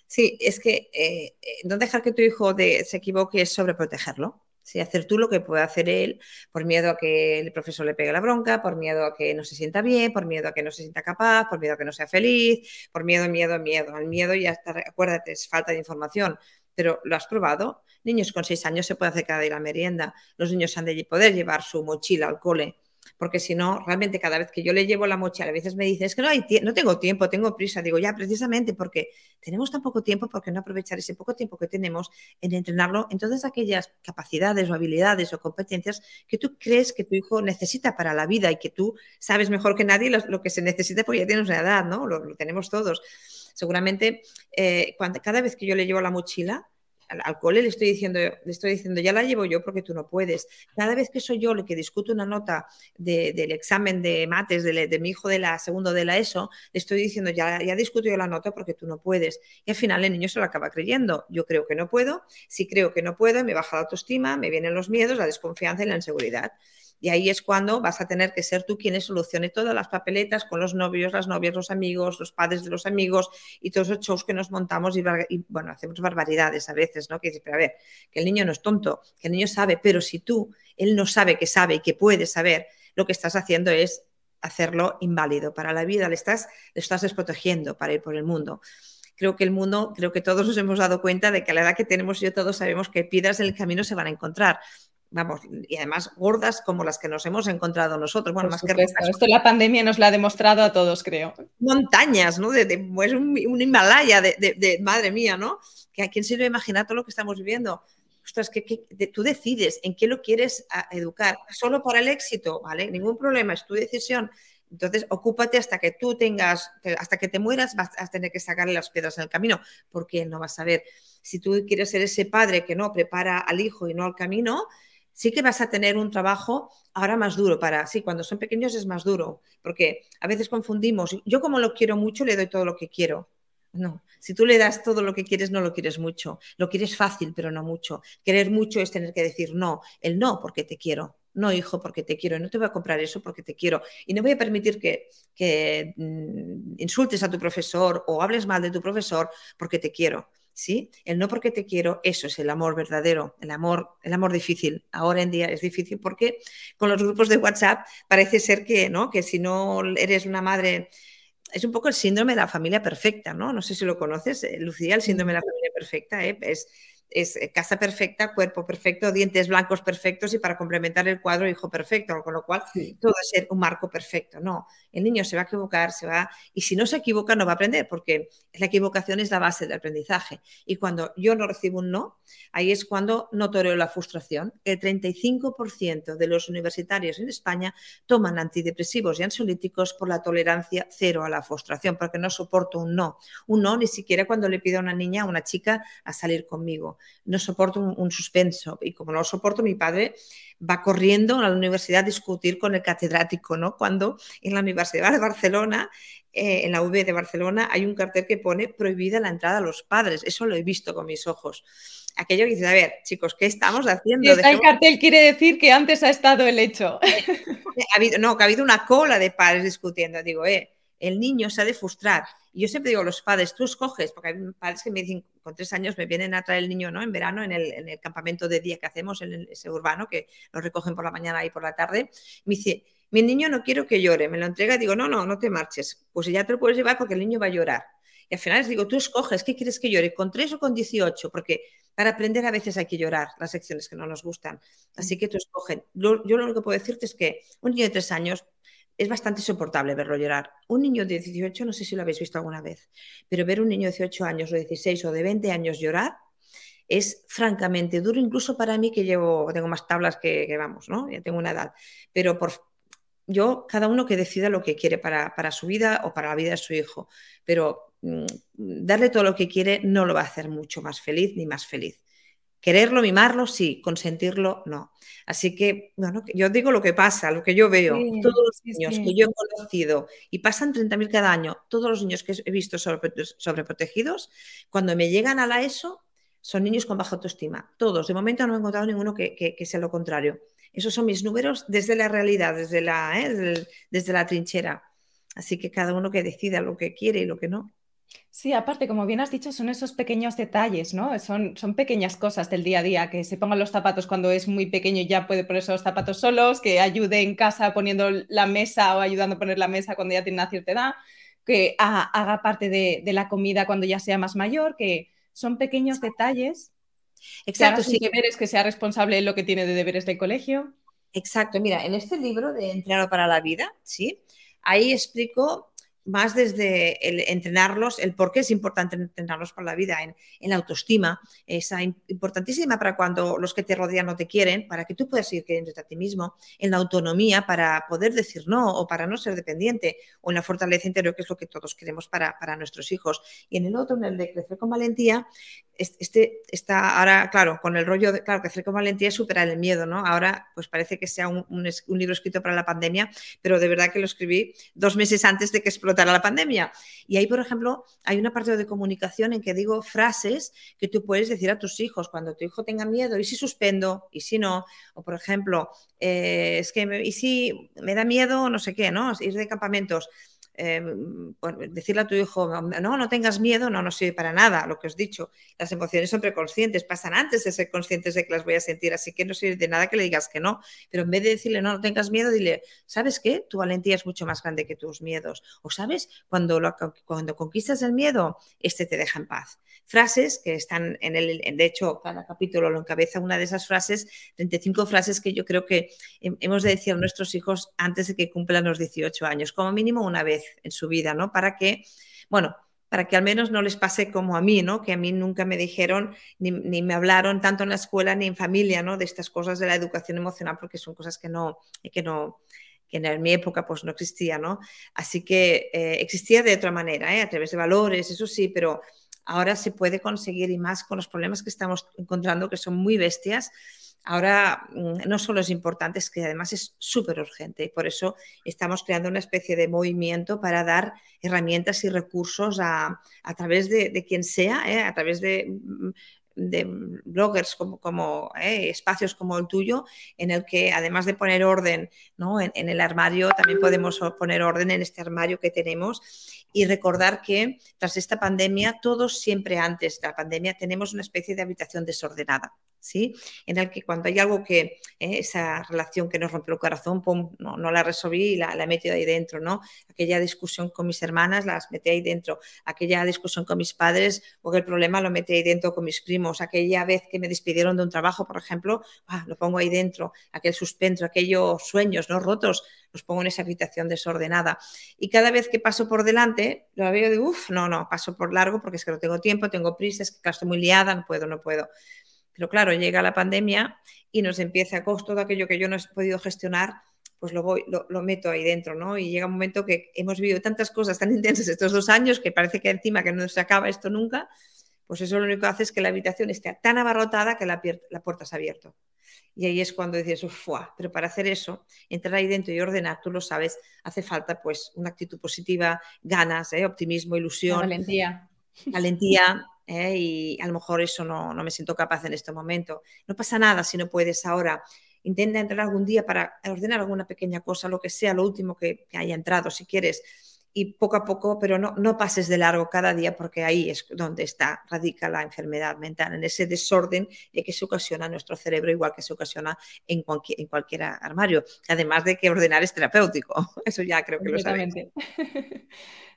Sí, es que eh, eh, no dejar que tu hijo se equivoque es sobreprotegerlo. ¿Sí? hacer tú lo que puede hacer él por miedo a que el profesor le pegue la bronca, por miedo a que no se sienta bien, por miedo a que no se sienta capaz, por miedo a que no sea feliz, por miedo, miedo, miedo. El miedo ya está, acuérdate, es falta de información, pero ¿lo has probado? Niños con seis años se puede hacer cada día la merienda, los niños han de poder llevar su mochila al cole porque si no, realmente cada vez que yo le llevo la mochila, a veces me dice, es que no, hay no tengo tiempo, tengo prisa. Digo, ya, precisamente porque tenemos tan poco tiempo, porque no aprovechar ese poco tiempo que tenemos en entrenarlo en todas aquellas capacidades o habilidades o competencias que tú crees que tu hijo necesita para la vida y que tú sabes mejor que nadie lo, que se necesita porque ya tienes una edad, ¿no? Lo, tenemos todos. Seguramente, eh, cuando, cada vez que yo le llevo la mochila, al, cole le estoy diciendo, le estoy diciendo, ya la llevo yo porque tú no puedes. Cada vez que soy yo el que discuto una nota del examen de mates de, mi hijo de la segundo de la ESO, le estoy diciendo, ya, ya discuto yo la nota porque tú no puedes. Y al final el niño se lo acaba creyendo. Yo creo que no puedo, si creo que no puedo, me baja la autoestima, me vienen los miedos, la desconfianza y la inseguridad. Y ahí es cuando vas a tener que ser tú quien solucione todas las papeletas con los novios, las novias, los amigos, los padres de los amigos y todos los shows que nos montamos y, bueno, hacemos barbaridades a veces, ¿no? Que dices, pero a ver, que el niño no es tonto, que el niño sabe, pero si tú, él no sabe que sabe y que puede saber, lo que estás haciendo es hacerlo inválido para la vida, le estás, le estás desprotegiendo para ir por el mundo creo que el mundo, creo que todos nos hemos dado cuenta de que a la edad que tenemos yo todos sabemos que piedras en el camino se van a encontrar vamos, y además gordas como las que nos hemos encontrado nosotros. Bueno, más que Esto la pandemia nos la ha demostrado a todos, creo. Montañas, ¿no? De, pues un, Himalaya de, madre mía, ¿no? Que a quién se lo imaginar todo lo que estamos viviendo. Ostras, que, tú decides en qué lo quieres educar. Solo para el éxito, ¿vale? Ningún problema, es tu decisión. Entonces, ocúpate hasta que tú tengas, hasta que te mueras, vas a tener que sacarle las piedras en el camino, porque él no va a saber. Si tú quieres ser ese padre que no prepara al hijo y no al camino, sí que vas a tener un trabajo ahora más duro para, sí, cuando son pequeños es más duro, porque a veces confundimos, yo como lo quiero mucho le doy todo lo que quiero. No, si tú le das todo lo que quieres, no lo quieres mucho. Lo quieres fácil, pero no mucho. Querer mucho es tener que decir no, el no porque te quiero. No, hijo, porque te quiero. No te voy a comprar eso porque te quiero. Y no voy a permitir que, que mm, insultes a tu profesor o hables mal de tu profesor porque te quiero. ¿Sí? El no porque te quiero, eso es el amor verdadero, el amor, el amor difícil. Ahora en día es difícil porque con los grupos de WhatsApp parece ser que, ¿no? Que si no eres una madre es un poco el síndrome de la familia perfecta, ¿no? No sé si lo conoces, eh, Lucía, el síndrome de la familia perfecta, ¿eh? es es eh, casa perfecta, cuerpo perfecto, dientes blancos perfectos y para complementar el cuadro hijo perfecto, con lo cual todo es ser un marco perfecto. No, el niño se va a equivocar, se va y si no se equivoca no va a aprender porque la equivocación es la base del aprendizaje. Y cuando yo no recibo un no, ahí es cuando notoreo la frustración. El 35% de los universitarios en España toman antidepresivos y ansiolíticos por la tolerancia cero a la frustración, porque no soporto un no. Un no ni siquiera cuando le pido a una niña, a una chica a salir conmigo no soporto un, suspenso. Y como no lo soporto, mi padre va corriendo a la universidad a discutir con el catedrático, ¿no? Cuando en la Universidad de Barcelona, eh, en la UB de Barcelona, hay un cartel que pone prohibida la entrada a los padres. Eso lo he visto con mis ojos. Aquello que dices, a ver, chicos, ¿qué estamos haciendo? El cartel quiere decir que antes ha estado el hecho. [LAUGHS] Ha habido, no, que ha habido una cola de padres discutiendo. Digo, eh, el niño se ha de frustrar. Y yo siempre digo a los padres, tú escoges, porque hay padres que me dicen, con tres años me vienen a traer el niño ¿no? en verano en el, campamento de día que hacemos, en ese urbano, que lo recogen por la mañana y por la tarde. Me dice, mi niño no quiero que llore, me lo entrega y digo, no, no, no te marches. Pues ya te lo puedes llevar porque el niño va a llorar. Y al final les digo, tú escoges, ¿qué quieres que llore? ¿Con tres o con 18? Porque para aprender a veces hay que llorar las secciones que no nos gustan. Así que tú escoges. Yo, lo único que puedo decirte es que un niño de tres años es bastante soportable verlo llorar. Un niño de 18, no sé si lo habéis visto alguna vez, pero ver un niño de 18 años o de 16 o de 20 años llorar es francamente duro, incluso para mí que llevo, tengo más tablas que, vamos, ¿no? Ya tengo una edad. Pero por, yo, cada uno que decida lo que quiere para, para, su vida o para la vida de su hijo, pero mm, darle todo lo que quiere no lo va a hacer mucho más feliz ni más feliz. Quererlo, mimarlo, sí, consentirlo, no. Así que, bueno, yo digo lo que pasa, lo que yo veo. todos los niños que yo he conocido, y pasan 30.000 cada año, todos los niños que he visto sobreprotegidos, cuando me llegan a la ESO, son niños con baja autoestima. Todos. De momento no he encontrado ninguno que, sea lo contrario. Esos son mis números desde la realidad, desde la, ¿eh? desde la trinchera. Así que cada uno que decida lo que quiere y lo que no. Sí, aparte, como bien has dicho, son esos pequeños detalles, ¿no? Son, son pequeñas cosas del día a día, que se pongan los zapatos cuando es muy pequeño y ya puede ponerse los zapatos solos, que ayude en casa poniendo la mesa o ayudando a poner la mesa cuando ya tiene una cierta edad, que haga, parte de, la comida cuando ya sea más mayor, que son pequeños detalles. Exacto, sí. deberes, que sea responsable de lo que tiene de deberes del colegio. Exacto, mira, en este libro de Entrenado para la Vida, ¿sí? Ahí explico más desde el entrenarlos, el por qué es importante entrenarlos para la vida, en, la autoestima, esa importantísima para cuando los que te rodean no te quieren, para que tú puedas seguir queriéndote a ti mismo, en la autonomía para poder decir no o para no ser dependiente, o en la fortaleza interior, que es lo que todos queremos para, para nuestros hijos. Y en el otro, en el de crecer con valentía, este está ahora, claro, con el rollo de, claro, crecer con valentía es superar el miedo, ¿no? Ahora, pues parece que sea un, libro escrito para la pandemia, pero de verdad que lo escribí dos meses antes de que explotara la pandemia. Y ahí, por ejemplo, hay una parte de comunicación en que digo frases que tú puedes decir a tus hijos cuando tu hijo tenga miedo, y si suspendo, y si no, o por ejemplo, eh, es que, y si me da miedo, no sé qué, ¿no? Ir de campamentos Em, decirle a tu hijo, no, no tengas miedo, no, no sirve para nada, lo que os he dicho. Las emociones son preconscientes, pasan antes de ser conscientes de que las voy a sentir, así que no sirve de nada que le digas que no. Pero en vez de decirle, no, no tengas miedo, dile, ¿sabes qué? Tu valentía es mucho más grande que tus miedos. O sabes, cuando, cuando conquistas el miedo, este te deja en paz. Frases que están en el, de hecho, cada capítulo lo encabeza una de esas frases, 35 frases que yo creo que hemos de decir a nuestros hijos antes de que cumplan los 18 años, como mínimo una vez en su vida, ¿no? Para que, bueno, para que al menos no les pase como a mí, ¿no? Que a mí nunca me dijeron ni, me hablaron tanto en la escuela ni en familia, ¿no? De estas cosas de la educación emocional, porque son cosas que no, que no, que en mi época pues no existía, ¿no? Así que eh, existía de otra manera, ¿eh? a través de valores, eso sí, pero ahora se puede conseguir y más con los problemas que estamos encontrando, que son muy bestias, ahora mm, no solo es importante, es que además es súper urgente y por eso estamos creando una especie de movimiento para dar herramientas y recursos a, través de, quien sea, ¿eh? a través de, mm, bloggers como, ¿eh? espacios como el tuyo, en el que además de poner orden en, el armario, también podemos poner orden en este armario que tenemos y recordar que tras esta pandemia, todos siempre antes de la pandemia tenemos una especie de habitación desordenada ¿sí? En el que cuando hay algo que, eh, esa relación que nos rompió el corazón, no, la resolví y la, la, he metido ahí dentro, ¿no? Aquella discusión con mis hermanas, las metí ahí dentro. Aquella discusión con mis padres, porque el problema lo metí ahí dentro con mis primos. Aquella vez que me despidieron de un trabajo, por ejemplo, ah, lo pongo ahí dentro. Aquel suspenso, aquellos sueños, ¿no? Rotos, los pongo en esa habitación desordenada. Y cada vez que paso por delante, lo veo de, uff, no, no, paso por largo porque es que no tengo tiempo, tengo prisa, es que estoy muy liada, no puedo, no puedo. Pero claro, llega la pandemia y nos empieza a costo de aquello que yo no he podido gestionar, pues lo, voy, lo, meto ahí dentro, ¿no? Y llega un momento que hemos vivido tantas cosas tan [LAUGHS] intensas estos dos años que parece que encima que no se acaba esto nunca, pues eso lo único que hace es que la habitación esté tan abarrotada que la, la puerta se ha abierto. Y ahí es cuando dices, uff, pero para hacer eso, entrar ahí dentro y ordenar, tú lo sabes, hace falta pues una actitud positiva, ganas, ¿eh? optimismo, ilusión. valentía. Valentía, ¿eh? y a lo mejor eso no, no me siento capaz en este momento. No pasa nada si no puedes ahora. Intenta entrar algún día para ordenar alguna pequeña cosa, lo que sea, lo último que, haya entrado, si quieres y poco a poco, pero no, no pases de largo cada día porque ahí es donde está, radica la enfermedad mental, en ese desorden que se ocasiona en nuestro cerebro, igual que se ocasiona en cualquier, en cualquier armario. Además de que ordenar es terapéutico, [LAUGHS] eso ya creo que lo sabes. [LAUGHS]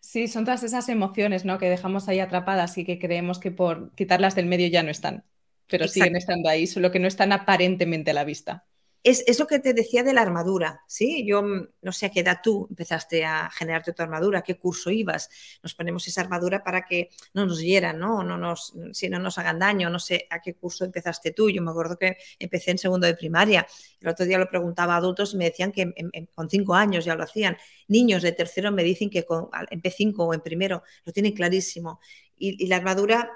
Sí, son todas esas emociones ¿no? que dejamos ahí atrapadas y que creemos que por quitarlas del medio ya no están, pero siguen estando ahí, solo que no están aparentemente a la vista. Es, lo que te decía de la armadura, ¿sí? Yo mm, no sé a qué edad tú empezaste a generarte tu armadura, qué curso ibas. Nos ponemos esa armadura para que no nos hieran, ¿no? no nos, si no nos hagan daño, no sé a qué curso empezaste tú. Yo me acuerdo que empecé en segundo de primaria. El otro día lo preguntaba a adultos y me decían que con cinco años ya lo hacían. Niños de tercero me dicen que con, en P5 o en primero lo tienen clarísimo. Y, la armadura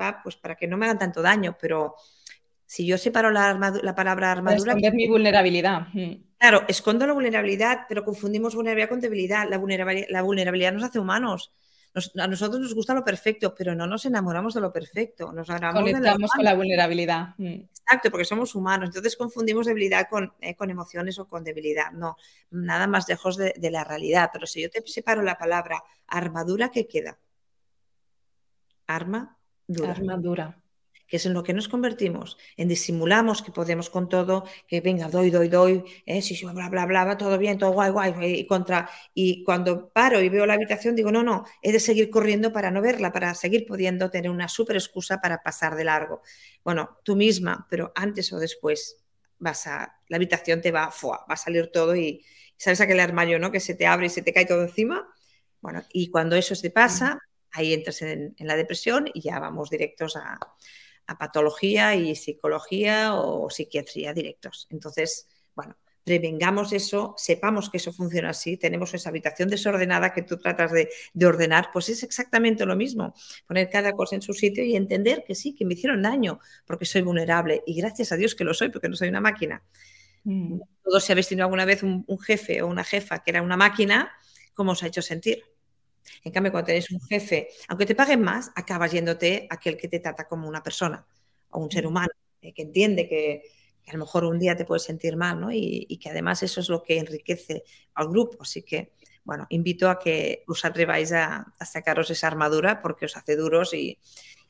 va pues para que no me hagan tanto daño, pero si yo separo la, la palabra armadura... Esconder mi vulnerabilidad. Mm. Claro, escondo la vulnerabilidad, pero confundimos vulnerabilidad con debilidad. La vulnerabilidad, la vulnerabilidad nos hace humanos. a nosotros nos gusta lo perfecto, pero no nos enamoramos de lo perfecto. Nos Conectamos con la vulnerabilidad. Mm. Exacto, porque somos humanos. Entonces confundimos debilidad con, eh, con, emociones o con debilidad. No, nada más lejos de, de, la realidad. Pero si yo te separo la palabra armadura, ¿qué queda? Arma dura. Armadura que es en lo que nos convertimos, en disimulamos que podemos con todo, que venga, doy, doy, doy, eh, sí, sí, bla, bla, bla, va todo bien, todo guay, guay, y contra, y cuando paro y veo la habitación digo, no, no, he de seguir corriendo para no verla, para seguir pudiendo tener una súper excusa para pasar de largo. Bueno, tú misma, pero antes o después vas a, la habitación te va, va a salir todo y, ¿sabes aquel armario, no? Que se te abre y se te cae todo encima. Bueno, y cuando eso te pasa, ahí entras en la depresión y ya vamos directos a, a patología y psicología o psiquiatría directos. Entonces, bueno, prevengamos eso, sepamos que eso funciona así, tenemos esa habitación desordenada que tú tratas de, ordenar, pues es exactamente lo mismo, poner cada cosa en su sitio y entender que sí, que me hicieron daño porque soy vulnerable y gracias a Dios que lo soy porque no soy una máquina. Mm. Todos si habéis tenido alguna vez un, un jefe o una jefa que era una máquina, ¿cómo os ha hecho sentir? En cambio, cuando tienes un jefe, aunque te paguen más, acabas yéndote a aquel que te trata como una persona o un ser mm. humano, eh, que entiende que, a lo mejor un día te puedes sentir mal, ¿no? Y, que además eso es lo que enriquece al grupo. Así que, bueno, invito a que os atreváis a, sacaros esa armadura porque os hace duros y,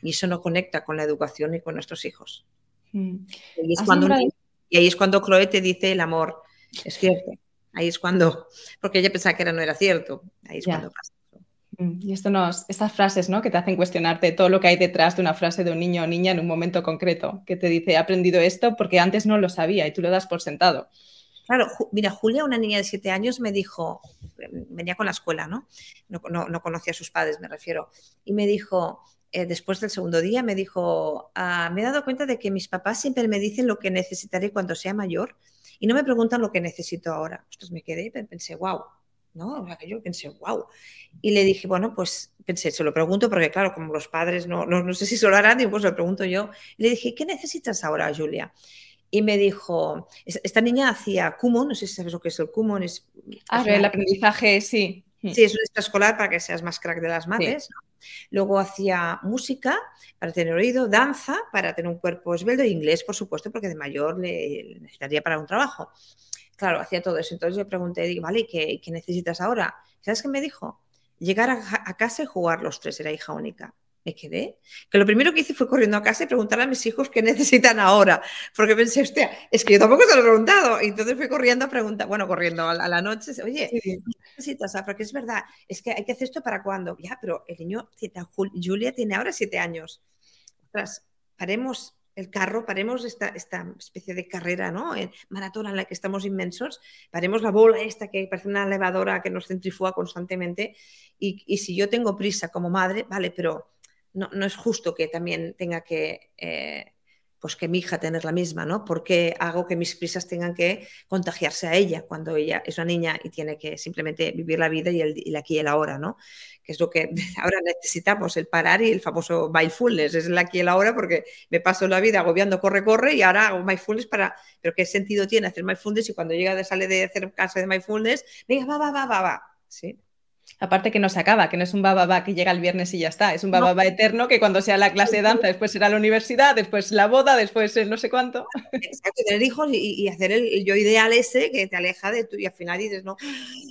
eso no conecta con la educación y con nuestros hijos. Mm. Y, es cuando, y ahí es cuando Chloe te dice el amor. Es cierto. Ahí es cuando, porque ella pensaba que era, no era cierto. Ahí es cuando pasa. Mm, y esto nos, estas frases ¿no? que te hacen cuestionarte todo lo que hay detrás de una frase de un niño o niña en un momento concreto, que te dice, he aprendido esto porque antes no lo sabía y tú lo das por sentado. Claro, mira, Julia, una niña de siete años, me dijo, venía con la escuela, ¿no? No, conocía a sus padres, me refiero, y me dijo, eh, después del segundo día, me dicho, ah, me he dado cuenta de que mis papás siempre me dicen lo que necesitaré cuando sea mayor y no me preguntan lo que necesito ahora. Entonces me quedé y pensé, wow, ¿no? yo pensé, wow. Y le dije, bueno, pues pensé, se lo pregunto porque, claro, como los padres no, no, sé si se lo harán, y pues lo pregunto yo. le dije, ¿qué necesitas ahora, Julia? Y me dijo, esta niña hacía Kumon, no sé si sabes lo que es el Kumon. Es, ah, el aprendizaje, sí. Sí, es un extraescolar para que seas más crack de las mates. Luego hacía música para tener oído, danza para tener un cuerpo esbelto e inglés, por supuesto, porque de mayor le necesitaría para un trabajo claro, hacía todo eso. Entonces yo pregunté, digo, vale, ¿qué, ¿qué necesitas ahora? ¿Sabes qué me dijo? Llegar a, casa y jugar los tres, era hija única. me quedé. Que lo primero que hice fue corriendo a casa y preguntarle a mis hijos qué necesitan ahora. Porque pensé, hostia, es que yo tampoco se lo he preguntado. Y entonces fui corriendo a preguntar, bueno, corriendo a la noche, oye, ¿qué necesitas? Ah, porque es verdad, es que hay que hacer esto para cuándo. Ya, pero el niño, Julia tiene ahora siete años. Ostras, paremos el carro, paremos esta, esta especie de carrera, ¿no? En maratón en la que estamos inmensos, paremos la bola esta que parece una elevadora que nos centrifuga constantemente y, y si yo tengo prisa como madre, vale, pero no, no es justo que también tenga que... Eh, pues que mi hija tener la misma, ¿no? Porque hago que mis prisas tengan que contagiarse a ella cuando ella es una niña y tiene que simplemente vivir la vida y el, aquí y el ahora, ¿no? Que es lo que [LAUGHS] ahora necesitamos, el parar y el famoso mindfulness, es el aquí y el ahora porque me paso la vida agobiando, corre, corre y ahora hago mindfulness para, pero ¿qué sentido tiene hacer mindfulness y cuando llega sale de hacer casa de mindfulness, venga, va, va, va, va, va, ¿sí? Aparte que no se acaba, que no es un bababa que llega el viernes y ya está, es un bababa eterno que cuando sea la clase de danza, después será la universidad, después la boda, después no sé cuánto. Exacto, tener hijos y, hacer el, yo ideal ese que te aleja de tú y al final dices, no,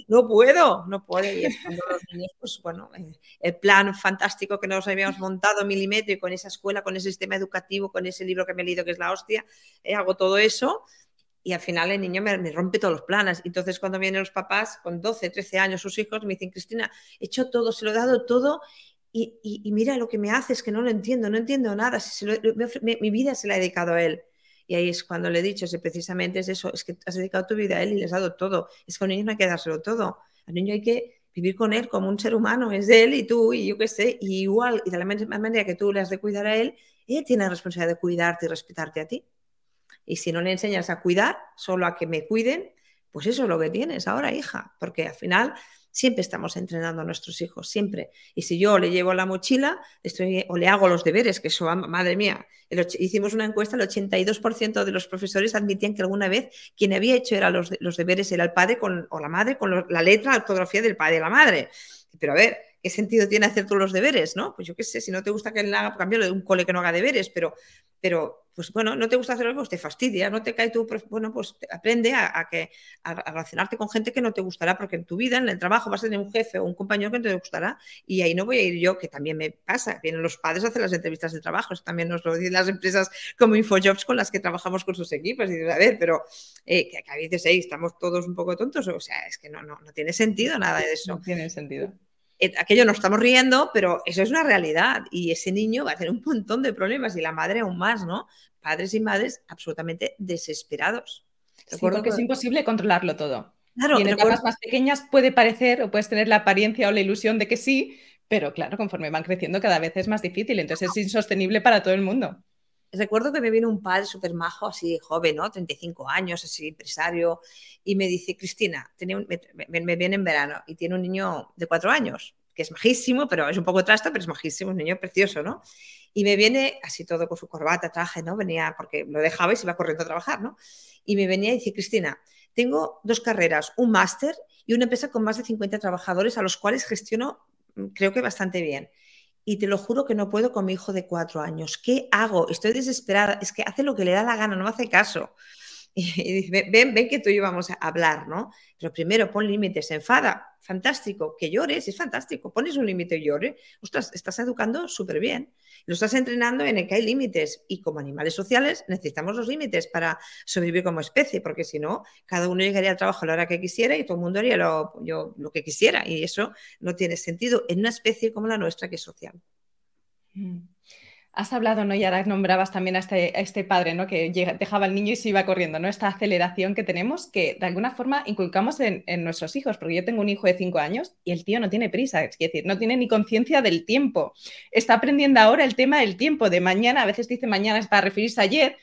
no puedo, no puedo. Y es cuando los niños, pues bueno, eh, el plan fantástico que nos habíamos [LAUGHS] montado milimétrico con esa escuela, con ese sistema educativo, con ese libro que me he leído que es la hostia, eh, hago todo eso y al final el niño me, rompe todos los planes. Entonces, cuando vienen los papás con 12, 13 años, sus hijos, me dicen, Cristina, he hecho todo, se lo he dado todo y, y, mira lo que me hace, es que no lo entiendo, no entiendo nada, si mi vida se la he dedicado a él. Y ahí es cuando le he dicho, si precisamente es eso, es que has dedicado tu vida a él y le has dado todo. Es que a un niño no hay que dárselo todo. Al niño hay que vivir con él como un ser humano, es de él y tú y yo qué sé, y igual, y de la misma manera que tú le has de cuidar a él, él tiene la responsabilidad de cuidarte y respetarte a ti. Y si no le enseñas a cuidar, solo a que me cuiden, pues eso es lo que tienes ahora, hija, porque al final siempre estamos entrenando a nuestros hijos, siempre. Y si yo le llevo la mochila estoy, o le hago los deberes, que eso, madre mía, hicimos una encuesta, el 82% de los profesores admitían que alguna vez quien había hecho era los, los deberes era el padre con, o la madre con la letra, la ortografía del padre y la madre. Pero a ver, ¿qué sentido tiene hacer tú los deberes? ¿no? Pues yo qué sé, si no te gusta que él haga, cambio de un cole que no haga deberes, pero, pero pues bueno, no te gusta hacer algo, pues te fastidia, no te cae tu, bueno, pues aprende a, que, a, relacionarte con gente que no te gustará, porque en tu vida, en el trabajo, vas a tener un jefe o un compañero que no te gustará, y ahí no voy a ir yo, que también me pasa, vienen los padres a hacer las entrevistas de trabajo, eso también nos lo dicen las empresas como InfoJobs con las que trabajamos con sus equipos, y dices, a ver, pero eh, que, a veces estamos todos un poco tontos, o sea, es que no, no, no tiene sentido nada de eso. No tiene sentido. Eh, aquello nos estamos riendo, pero eso es una realidad y ese niño va a tener un montón de problemas y la madre aún más, ¿no? Padres y madres absolutamente desesperados. Sí, porque es imposible controlarlo todo. Claro, y en etapas más pequeñas puede parecer o puedes tener la apariencia o la ilusión de que sí, pero claro, conforme van creciendo cada vez es más difícil, entonces es insostenible para todo el mundo. Recuerdo que me viene un padre súper majo, así joven, ¿no? 35 años, así empresario, y me dice, Cristina, me, viene en verano y tiene un niño de cuatro años, que es majísimo, pero es un poco trasta, pero es majísimo, un niño precioso, ¿no? Y me viene así todo con su corbata, traje, ¿no? Venía, porque lo dejaba y se iba corriendo a trabajar, ¿no? Y me venía y dice, Cristina, tengo dos carreras, un máster y una empresa con más de 50 trabajadores a los cuales gestiono, mm, creo que bastante bien y te lo juro que no puedo con mi hijo de cuatro años. ¿Qué hago? Estoy desesperada. Es que hace lo que le da la gana, no me hace caso. Y, dice, ven, ven que tú y yo vamos a hablar, ¿no? Pero primero pon límites, se enfada, fantástico, que llores, es fantástico, pones un límite y llore, ostras, estás educando súper bien, lo estás entrenando en el que hay límites y como animales sociales necesitamos los límites para sobrevivir como especie, porque si no, cada uno llegaría al trabajo a la hora que quisiera y todo el mundo haría lo que quisiera y eso no tiene sentido en una especie como la nuestra que es social. Mm. Has hablado, ¿no? Y ahora nombrabas también a este, este padre, ¿no? Que dejaba al niño y se iba corriendo, ¿no? Esta aceleración que tenemos que de alguna forma inculcamos en, nuestros hijos, porque yo tengo un hijo de cinco años y el tío no tiene prisa, es decir, no tiene ni conciencia del tiempo. Está aprendiendo ahora el tema del tiempo, de mañana, a veces dice mañana es para referirse a ayer.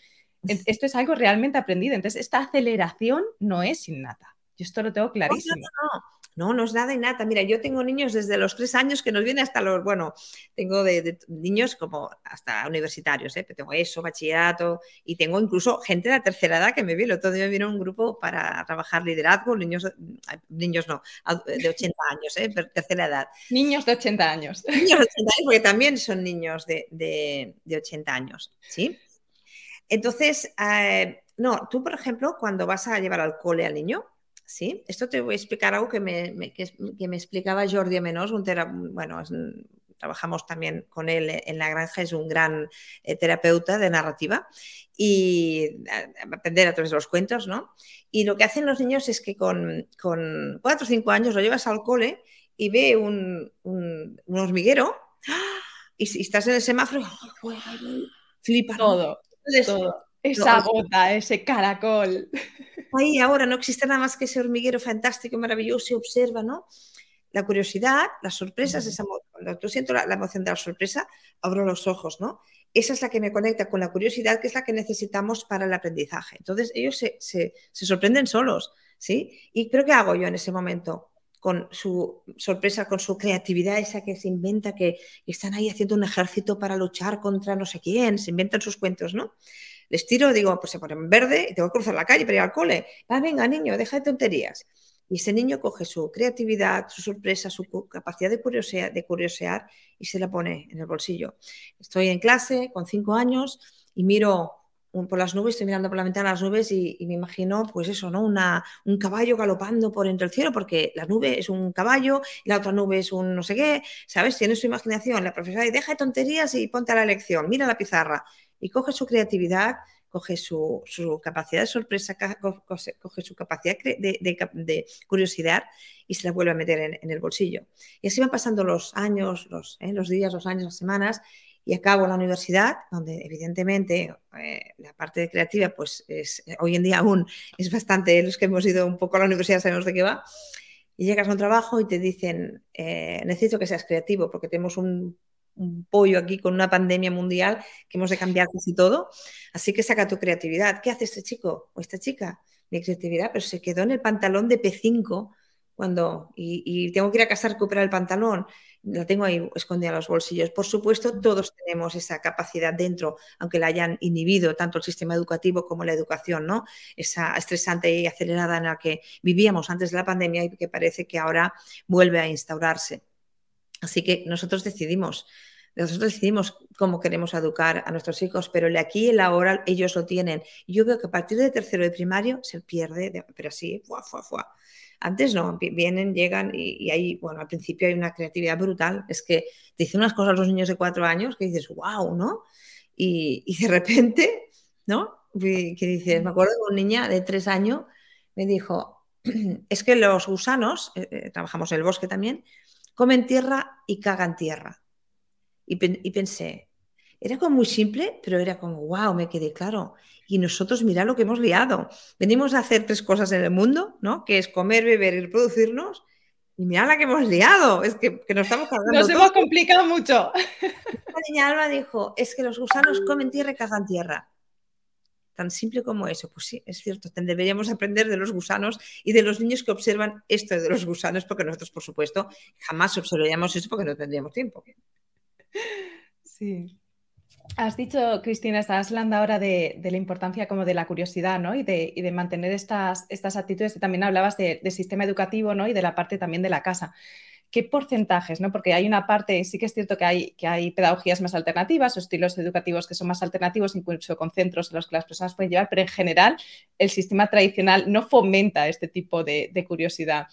Esto es algo realmente aprendido. Entonces, esta aceleración no es innata. Yo esto lo tengo clarísimo. No, no es nada y nada. Mira, yo tengo niños desde los tres años que nos vienen hasta los, bueno, tengo de, niños como hasta universitarios, ¿eh? tengo eso, bachillerato, y tengo incluso gente de la tercera edad que me viene. Todo día vino un grupo para trabajar liderazgo, niños, niños no, de 80 años, ¿eh? tercera edad. Niños de 80 años. Niños de 80 años, porque también son niños de, de, 80 años, ¿sí? Entonces, eh, no, tú, por ejemplo, cuando vas a llevar al cole al niño, ¿sí? Esto te voy a explicar algo que me, que, me explicaba Jordi Menos, un bueno, trabajamos también con él en la granja, es un gran eh, terapeuta de narrativa y aprender a través de los cuentos, ¿no? Y lo que hacen los niños es que con, con cuatro o cinco años lo llevas al cole y ve un, un, hormiguero ¡ah! y, si estás en el semáforo, flipa. Todo, todo. Esa bota, ese caracol. Ahí ahora no existe nada más que ese hormiguero fantástico, maravilloso, y observa, ¿no? La curiosidad, las sorpresas, esa, tú siento la, emoción de la sorpresa, abro los ojos, ¿no? Esa es la que me conecta con la curiosidad, que es la que necesitamos para el aprendizaje. Entonces, ellos se, se, se sorprenden solos, ¿sí? ¿Y pero qué hago yo en ese momento? con su sorpresa, con su creatividad, esa que se inventa, que están ahí haciendo un ejército para luchar contra no sé quién, se inventan sus cuentos, ¿no? Les tiro, digo, pues se ponen verde y tengo que cruzar la calle para ir al cole. Ah, venga, niño, deja de tonterías. Y ese niño coge su creatividad, su sorpresa, su capacidad de curiosear, de curiosear y se la pone en el bolsillo. Estoy en clase con cinco años y miro por las nubes, estoy mirando por la ventana las nubes y, me imagino, pues eso, ¿no? Un caballo galopando por entre el cielo, porque la nube es un caballo y la otra nube es un no sé qué, ¿sabes? Tiene su imaginación. La profesora dice, deja de tonterías y ponte a la lección, mira la pizarra. Y coge su creatividad, coge su, capacidad de sorpresa, coge, su capacidad de, curiosidad y se la vuelve a meter en, el bolsillo. Y así van pasando los años, los, ¿eh? los días, los años, las semanas, y acabo la universidad, donde evidentemente eh, la parte de creativa, pues es, hoy en día aún es bastante, los que hemos ido un poco a la universidad sabemos de qué va, y llegas a un trabajo y te dicen, eh, necesito que seas creativo porque tenemos un, pollo aquí con una pandemia mundial que hemos de cambiar casi todo, así que saca tu creatividad. ¿Qué hace este chico o esta chica? Mi creatividad, pero se quedó en el pantalón de P5 cuando, y, y tengo que ir a casa a recuperar el pantalón la tengo ahí escondida en los bolsillos. Por supuesto, todos tenemos esa capacidad dentro, aunque la hayan inhibido tanto el sistema educativo como la educación, ¿no? Esa estresante y acelerada en la que vivíamos antes de la pandemia y que parece que ahora vuelve a instaurarse. Así que nosotros decidimos, nosotros decidimos cómo queremos educar a nuestros hijos, pero el aquí y el ahora ellos lo tienen. Yo veo que a partir de tercero de primario se pierde, pero así, fuá, fuá, fuá. Antes no, vienen, llegan y, ahí, bueno, al principio hay una creatividad brutal. Es que te dicen unas cosas los niños de cuatro años que dices, wow, ¿no? Y, de repente, ¿no? Que dices, me acuerdo de una niña de tres años, me dijo, [CLEARS THROAT] es que los gusanos, eh, eh, trabajamos en el bosque también, comen tierra y cagan tierra. Y, y pensé, era como muy simple, pero era como, wow, me quedé claro y nosotros mira lo que hemos liado. Venimos a hacer tres cosas en el mundo, ¿no? Que es comer, beber y reproducirnos. Y mira la que hemos liado, es que, que nos estamos cargando. Nos hemos complicado mucho. La niña Alba dijo, es que los gusanos comen tierra y cagan tierra. Tan simple como eso. Pues sí, es cierto, deberíamos aprender de los gusanos y de los niños que observan esto de los gusanos, porque nosotros, por supuesto, jamás observaríamos eso porque no tendríamos tiempo. Sí. Has dicho, Cristina, estás hablando ahora de, la importancia como de la curiosidad ¿no? y, de, mantener estas, estas actitudes. También hablabas del sistema educativo ¿no? y de la parte también de la casa. ¿Qué porcentajes? ¿no? Porque hay una parte, sí que es cierto que hay, que hay pedagogías más alternativas o estilos educativos que son más alternativos, incluso con centros en los que las personas pueden llevar, pero en general el sistema tradicional no fomenta este tipo de, curiosidad.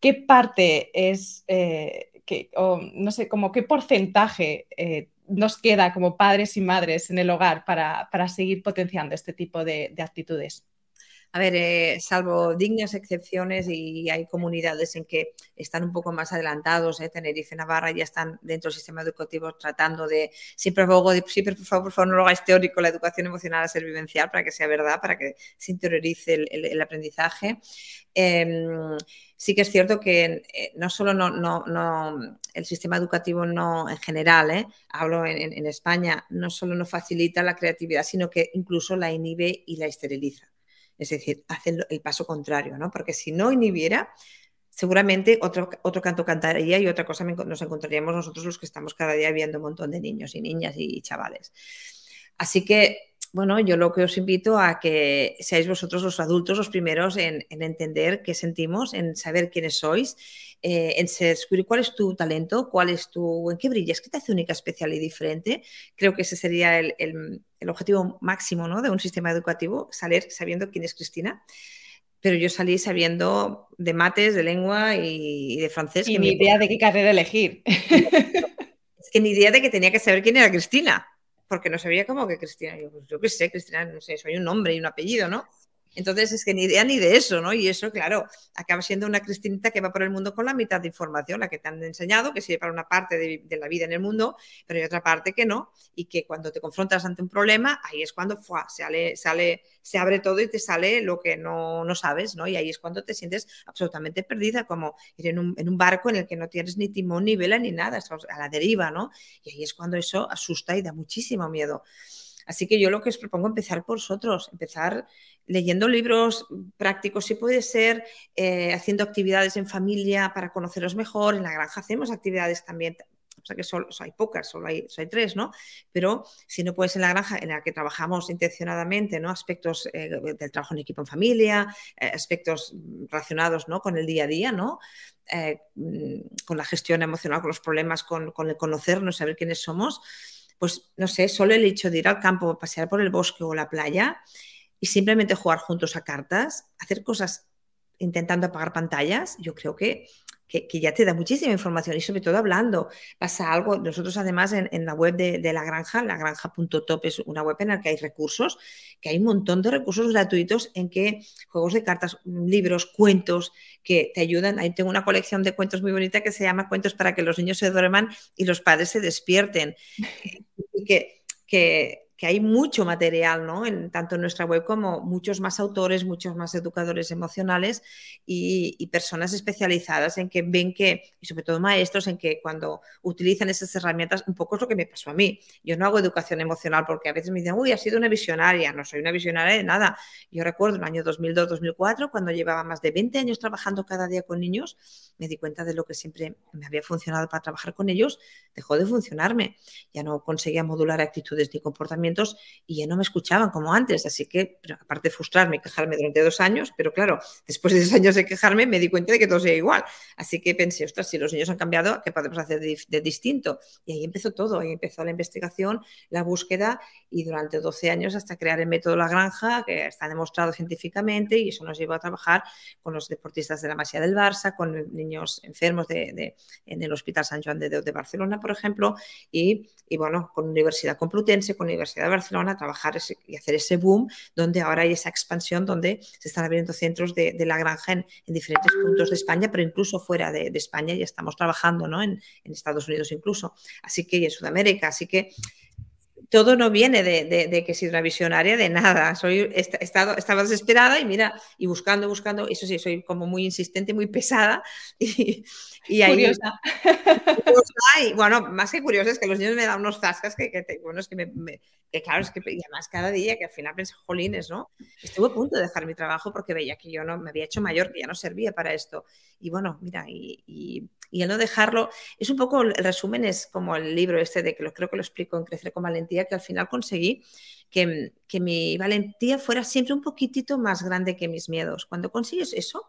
¿Qué parte es, eh, que, no sé, como qué porcentaje eh, nos queda como padres y madres en el hogar para, seguir potenciando este tipo de, actitudes? A ver, eh, salvo dignas excepciones y hay comunidades en que están un poco más adelantados, eh, Tenerife, Navarra, ya están dentro del sistema educativo tratando de, siempre abogo, siempre por favor, por favor, no lo hagáis teórico, la educación emocional a ser vivencial para que sea verdad, para que se interiorice el, aprendizaje. Em, sí que es cierto que eh, no solo no, no, el sistema educativo no en general, eh, hablo en, España, no solo no facilita la creatividad, sino que incluso la inhibe y la esteriliza. Es decir, hace el, paso contrario, ¿no? Porque si no inhibiera, seguramente otro, otro canto cantaría y otra cosa nos encontraríamos nosotros los que estamos cada día viendo un montón de niños y niñas y chavales. Así que bueno, yo lo que os invito a que seáis vosotros los adultos los primeros en, entender qué sentimos, en saber quiénes sois, eh, en descubrir cuál es tu talento, cuál es tu, en qué brillas, qué te hace única, especial y diferente. Creo que ese sería el, objetivo máximo ¿no? de un sistema educativo, salir sabiendo quién es Cristina pero yo salí sabiendo de mates, de lengua y, de francés. Y mi idea de qué carrera elegir. que ni idea de que tenía que saber quién era Cristina, porque no sabía cómo que Cristina, yo, pues, yo qué sé, Cristina, no sé, soy un nombre y un apellido, ¿no? Entonces es que ni idea ni de eso, ¿no? Y eso, claro, acaba siendo una Cristinita que va por el mundo con la mitad de información, la que te han enseñado, que sirve para una parte de, la vida en el mundo, pero hay otra parte que no, y que cuando te confrontas ante un problema, ahí es cuando sale, sale, se abre todo y te sale lo que no, no, sabes, ¿no? Y ahí es cuando te sientes absolutamente perdida, como ir en un, en un barco en el que no tienes ni timón, ni vela, ni nada, estás a la deriva, ¿no? Y ahí es cuando eso asusta y da muchísimo miedo. Así que yo lo que os propongo es empezar por vosotros, empezar leyendo libros prácticos, si puede ser, eh, haciendo actividades en familia para conoceros mejor. En la granja hacemos actividades también, o sea que solo, hay pocas, solo hay, tres, ¿no? Pero si no puedes en la granja en la que trabajamos intencionadamente, ¿no? Aspectos eh, del trabajo en equipo en familia, eh, aspectos relacionados ¿no? con el día a día, ¿no? Mm, con la gestión emocional, con los problemas, con, con el conocernos, saber quiénes somos pues no sé, solo el hecho de ir al campo, pasear por el bosque o la playa y simplemente jugar juntos a cartas, hacer cosas intentando apagar pantallas, yo creo que que, ya te da muchísima información y sobre todo hablando. Pasa algo, nosotros además en, la web de, la granja, lagranja.top es una web en la que hay recursos, que hay un montón de recursos gratuitos en que juegos de cartas, libros, cuentos que te ayudan. Ahí tengo una colección de cuentos muy bonita que se llama Cuentos para que los niños se duerman y los padres se despierten. Y [LAUGHS] que, que que hay mucho material, ¿no? En, tanto en nuestra web como muchos más autores, muchos más educadores emocionales y, personas especializadas en que ven que, y sobre todo maestros, en que cuando utilizan esas herramientas, un poco es lo que me pasó a mí. Yo no hago educación emocional porque a veces me dicen, uy, has sido una visionaria. No soy una visionaria de nada. Yo recuerdo el año 2002-2004, cuando llevaba más de 20 años trabajando cada día con niños, me di cuenta de lo que siempre me había funcionado para trabajar con ellos, dejó de funcionarme. Ya no conseguía modular actitudes ni comportamientos y ya no me escuchaban como antes. Así que, aparte de frustrarme y quejarme durante dos años, pero claro, después de dos años de quejarme me di cuenta de que todo sigue igual. Así que pensé, ostras, si los niños han cambiado, ¿qué podemos hacer de, distinto? Y ahí empezó todo, ahí empezó la investigación, la búsqueda y durante 12 años hasta crear el método La Granja, que está demostrado científicamente y eso nos llevó a trabajar con los deportistas de la Masía del Barça, con niños enfermos de, en el Hospital San Juan de de Barcelona, por ejemplo, y, y bueno, con Universidad Complutense, con Universidad de Barcelona a trabajar y hacer ese boom, donde ahora hay esa expansión, donde se están abriendo centros de, la granja en, diferentes puntos de España, pero incluso fuera de, España ya estamos trabajando ¿no? en, en Estados Unidos incluso, así que y en Sudamérica, así que todo no viene de, que soy una visionaria, de nada. Soy, estado, estaba desesperada y mira, y buscando, buscando, eso sí, soy como muy insistente, muy pesada. [LAUGHS] Y, ahí, curiosa. Y, bueno, más que curiosa es que los niños me dan unos zascas que, bueno, es que, me, que claro, es que además cada día que al final pensé, jolines, ¿no? Estuve a punto de dejar mi trabajo porque veía que yo no me había hecho mayor, que ya no servía para esto. Y bueno, mira, y y el no dejarlo, es un poco, el resumen es como el libro este de que lo creo que lo explico en Crecer con Valentía, que al final conseguí que, que mi valentía fuera siempre un poquitito más grande que mis miedos. Cuando consigues eso,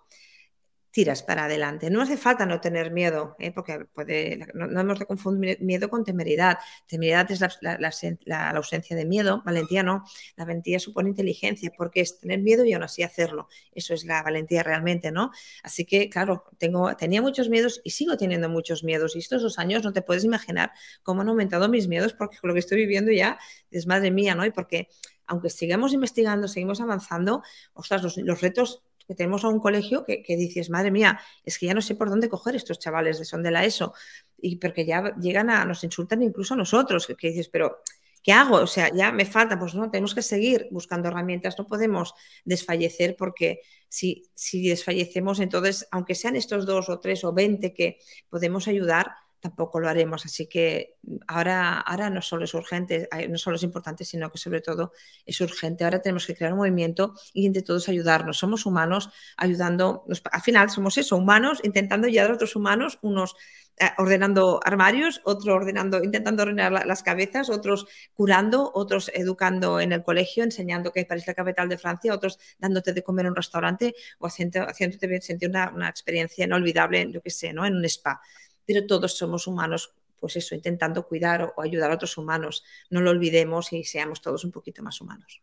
tiras para adelante. No hace falta no tener miedo, ¿eh? porque puede, no, hemos de confundir miedo con temeridad. Temeridad es la, ausencia de miedo, valentía no. La valentía supone inteligencia, porque es tener miedo y aún así hacerlo. Eso es la valentía realmente, ¿no? Así que, claro, tengo, tenía muchos miedos y sigo teniendo muchos miedos. Y estos dos años no te puedes imaginar cómo han aumentado mis miedos, porque lo que estoy viviendo ya es madre mía, ¿no? Y porque aunque sigamos investigando, seguimos avanzando, ostras, los, los retos que tenemos a un colegio que, dices, madre mía, es que ya no sé por dónde coger estos chavales de son de la ESO, y porque ya llegan a, nos insultan incluso a nosotros, que, dices, pero ¿qué hago? O sea, ya me falta, pues no, tenemos que seguir buscando herramientas, no podemos desfallecer porque si, si desfallecemos, entonces, aunque sean estos dos o tres o veinte que podemos ayudar, tampoco lo haremos. Así que ahora, ahora no solo es urgente, no solo es importante, sino que sobre todo es urgente. Ahora tenemos que crear un movimiento y entre todos ayudarnos. Somos humanos ayudando, al final somos eso, humanos intentando ayudar a otros humanos, unos eh, ordenando armarios, otros ordenando, intentando ordenar las cabezas, otros curando, otros educando en el colegio, enseñando que París es la capital de Francia, otros dándote de comer en un restaurante o haciéndote sentir una, una experiencia inolvidable, yo qué sé, ¿no? en un spa pero todos somos humanos, pues eso, intentando cuidar o, ayudar a otros humanos. No lo olvidemos y seamos todos un poquito más humanos.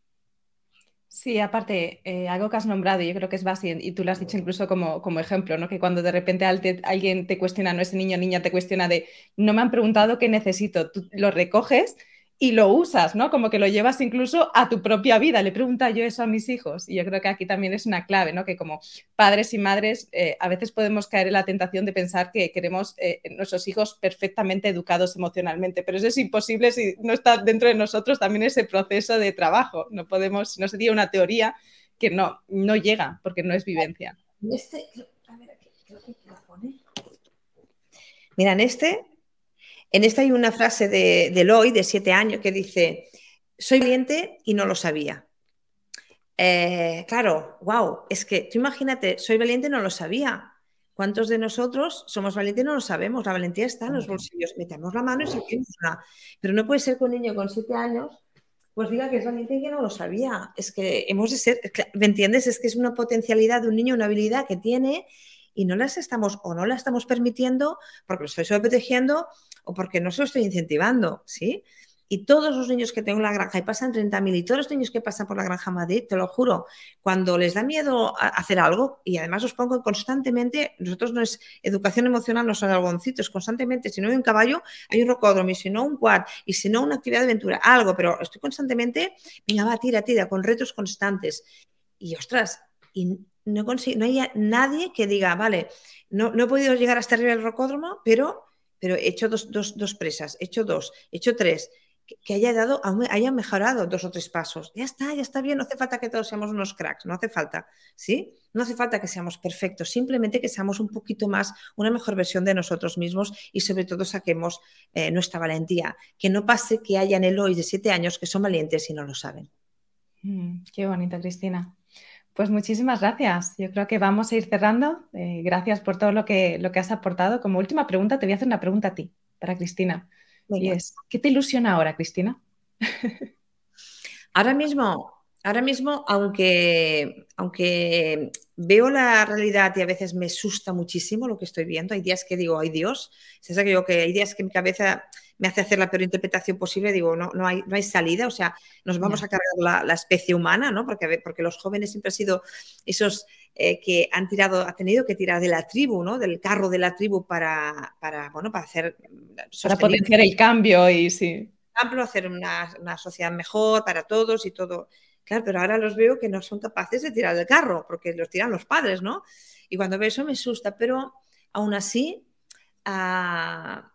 Sí, aparte, eh, algo que has nombrado, yo creo que es básico, y tú lo has dicho incluso como, como ejemplo, ¿no? que cuando de repente alguien te cuestiona, no ese niño o niña te cuestiona de, no me han preguntado qué necesito, tú lo recoges y lo usas, ¿no? Como que lo llevas incluso a tu propia vida. Le pregunta yo eso a mis hijos y yo creo que aquí también es una clave, ¿no? Que como padres y madres eh, a veces podemos caer en la tentación de pensar que queremos eh, nuestros hijos perfectamente educados emocionalmente, pero eso es imposible si no está dentro de nosotros también ese proceso de trabajo. No podemos, no sería una teoría que no, no llega porque no es vivencia. Este, Mira, en este en esta hay una frase de, de Lloyd, de siete años, que dice, soy valiente y no lo sabía. Eh, claro, wow, es que tú imagínate, soy valiente y no lo sabía. ¿Cuántos de nosotros somos valientes y no lo sabemos? La valentía está en los bolsillos. Metemos la mano y saquemos una. Pero no puede ser que un niño con siete años pues diga que es valiente y que no lo sabía. Es que hemos de ser, ¿me entiendes? Es que es una potencialidad de un niño, una habilidad que tiene y no las estamos o no la estamos permitiendo porque lo estoy sobreprotegiendo o porque no se lo estoy incentivando, ¿sí? Y todos los niños que tengo en la granja, y pasan 30.000, y todos los niños que pasan por la granja Madrid, te lo juro, cuando les da miedo hacer algo, y además os pongo constantemente, nosotros no es educación emocional, no son algoncitos, constantemente, si no hay un caballo, hay un rocódromo, y si no un quad, y si no una actividad de aventura, algo, pero estoy constantemente, venga, va, tira, tira, con retos constantes. Y ostras, y no, no hay nadie que diga, vale, no, no he podido llegar hasta arriba del rocódromo, pero, pero he hecho dos, dos, presas, he hecho dos, he hecho tres, que, haya dado, haya mejorado dos o tres pasos. Ya está, ya está bien, no hace falta que todos seamos unos cracks, no hace falta, ¿sí? No hace falta que seamos perfectos, simplemente que seamos un poquito más, una mejor versión de nosotros mismos y sobre todo saquemos eh, nuestra valentía. Que no pase que hayan Eloy de siete años que son valientes y no lo saben. Mm, qué bonita, Cristina. Pues muchísimas gracias. Yo creo que vamos a ir cerrando. Eh, gracias por todo lo que, lo que has aportado. Como última pregunta, te voy a hacer una pregunta a ti, para Cristina. Y es, ¿qué te ilusiona ahora, Cristina? ahora mismo, ahora mismo, aunque, aunque veo la realidad y a veces me asusta muchísimo lo que estoy viendo, hay días que digo, ay Dios, es que que hay días que mi cabeza me hace hacer la peor interpretación posible, digo, no, no, hay, no hay salida, o sea, nos vamos a cargar la, especie humana, ¿no? Porque, porque los jóvenes siempre han sido esos eh, que han tirado, ha tenido que tirar de la tribu, ¿no? Del carro de la tribu para, para bueno, para hacer... Para potenciar el cambio y sí. hacer una, una sociedad mejor para todos y todo. Claro, pero ahora los veo que no son capaces de tirar del carro, porque los tiran los padres, ¿no? Y cuando veo eso me asusta, pero aún así, ah,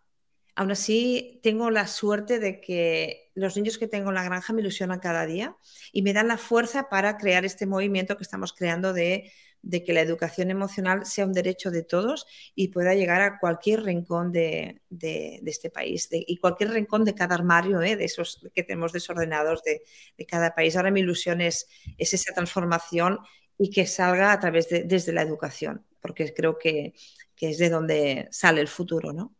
Aún así, tengo la suerte de que los niños que tengo en la granja me ilusionan cada día y me dan la fuerza para crear este movimiento que estamos creando de, que la educación emocional sea un derecho de todos y pueda llegar a cualquier rincón de, este país y cualquier rincón de cada armario ¿eh? de esos que tenemos desordenados de, cada país. Ahora mi ilusión es, esa transformación y que salga a través de desde la educación, porque creo que es de donde sale el futuro, ¿no?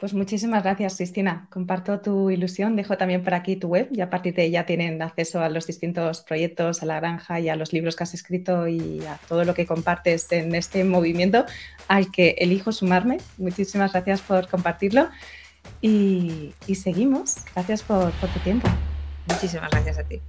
Pues muchísimas gracias, Cristina. Comparto tu ilusión. Dejo también por aquí tu web y a partir de ella tienen acceso a los distintos proyectos, a la granja y a los libros que has escrito y a todo lo que compartes en este movimiento al que elijo sumarme. Muchísimas gracias por compartirlo y, seguimos. Gracias por tu tiempo. Muchísimas gracias a ti.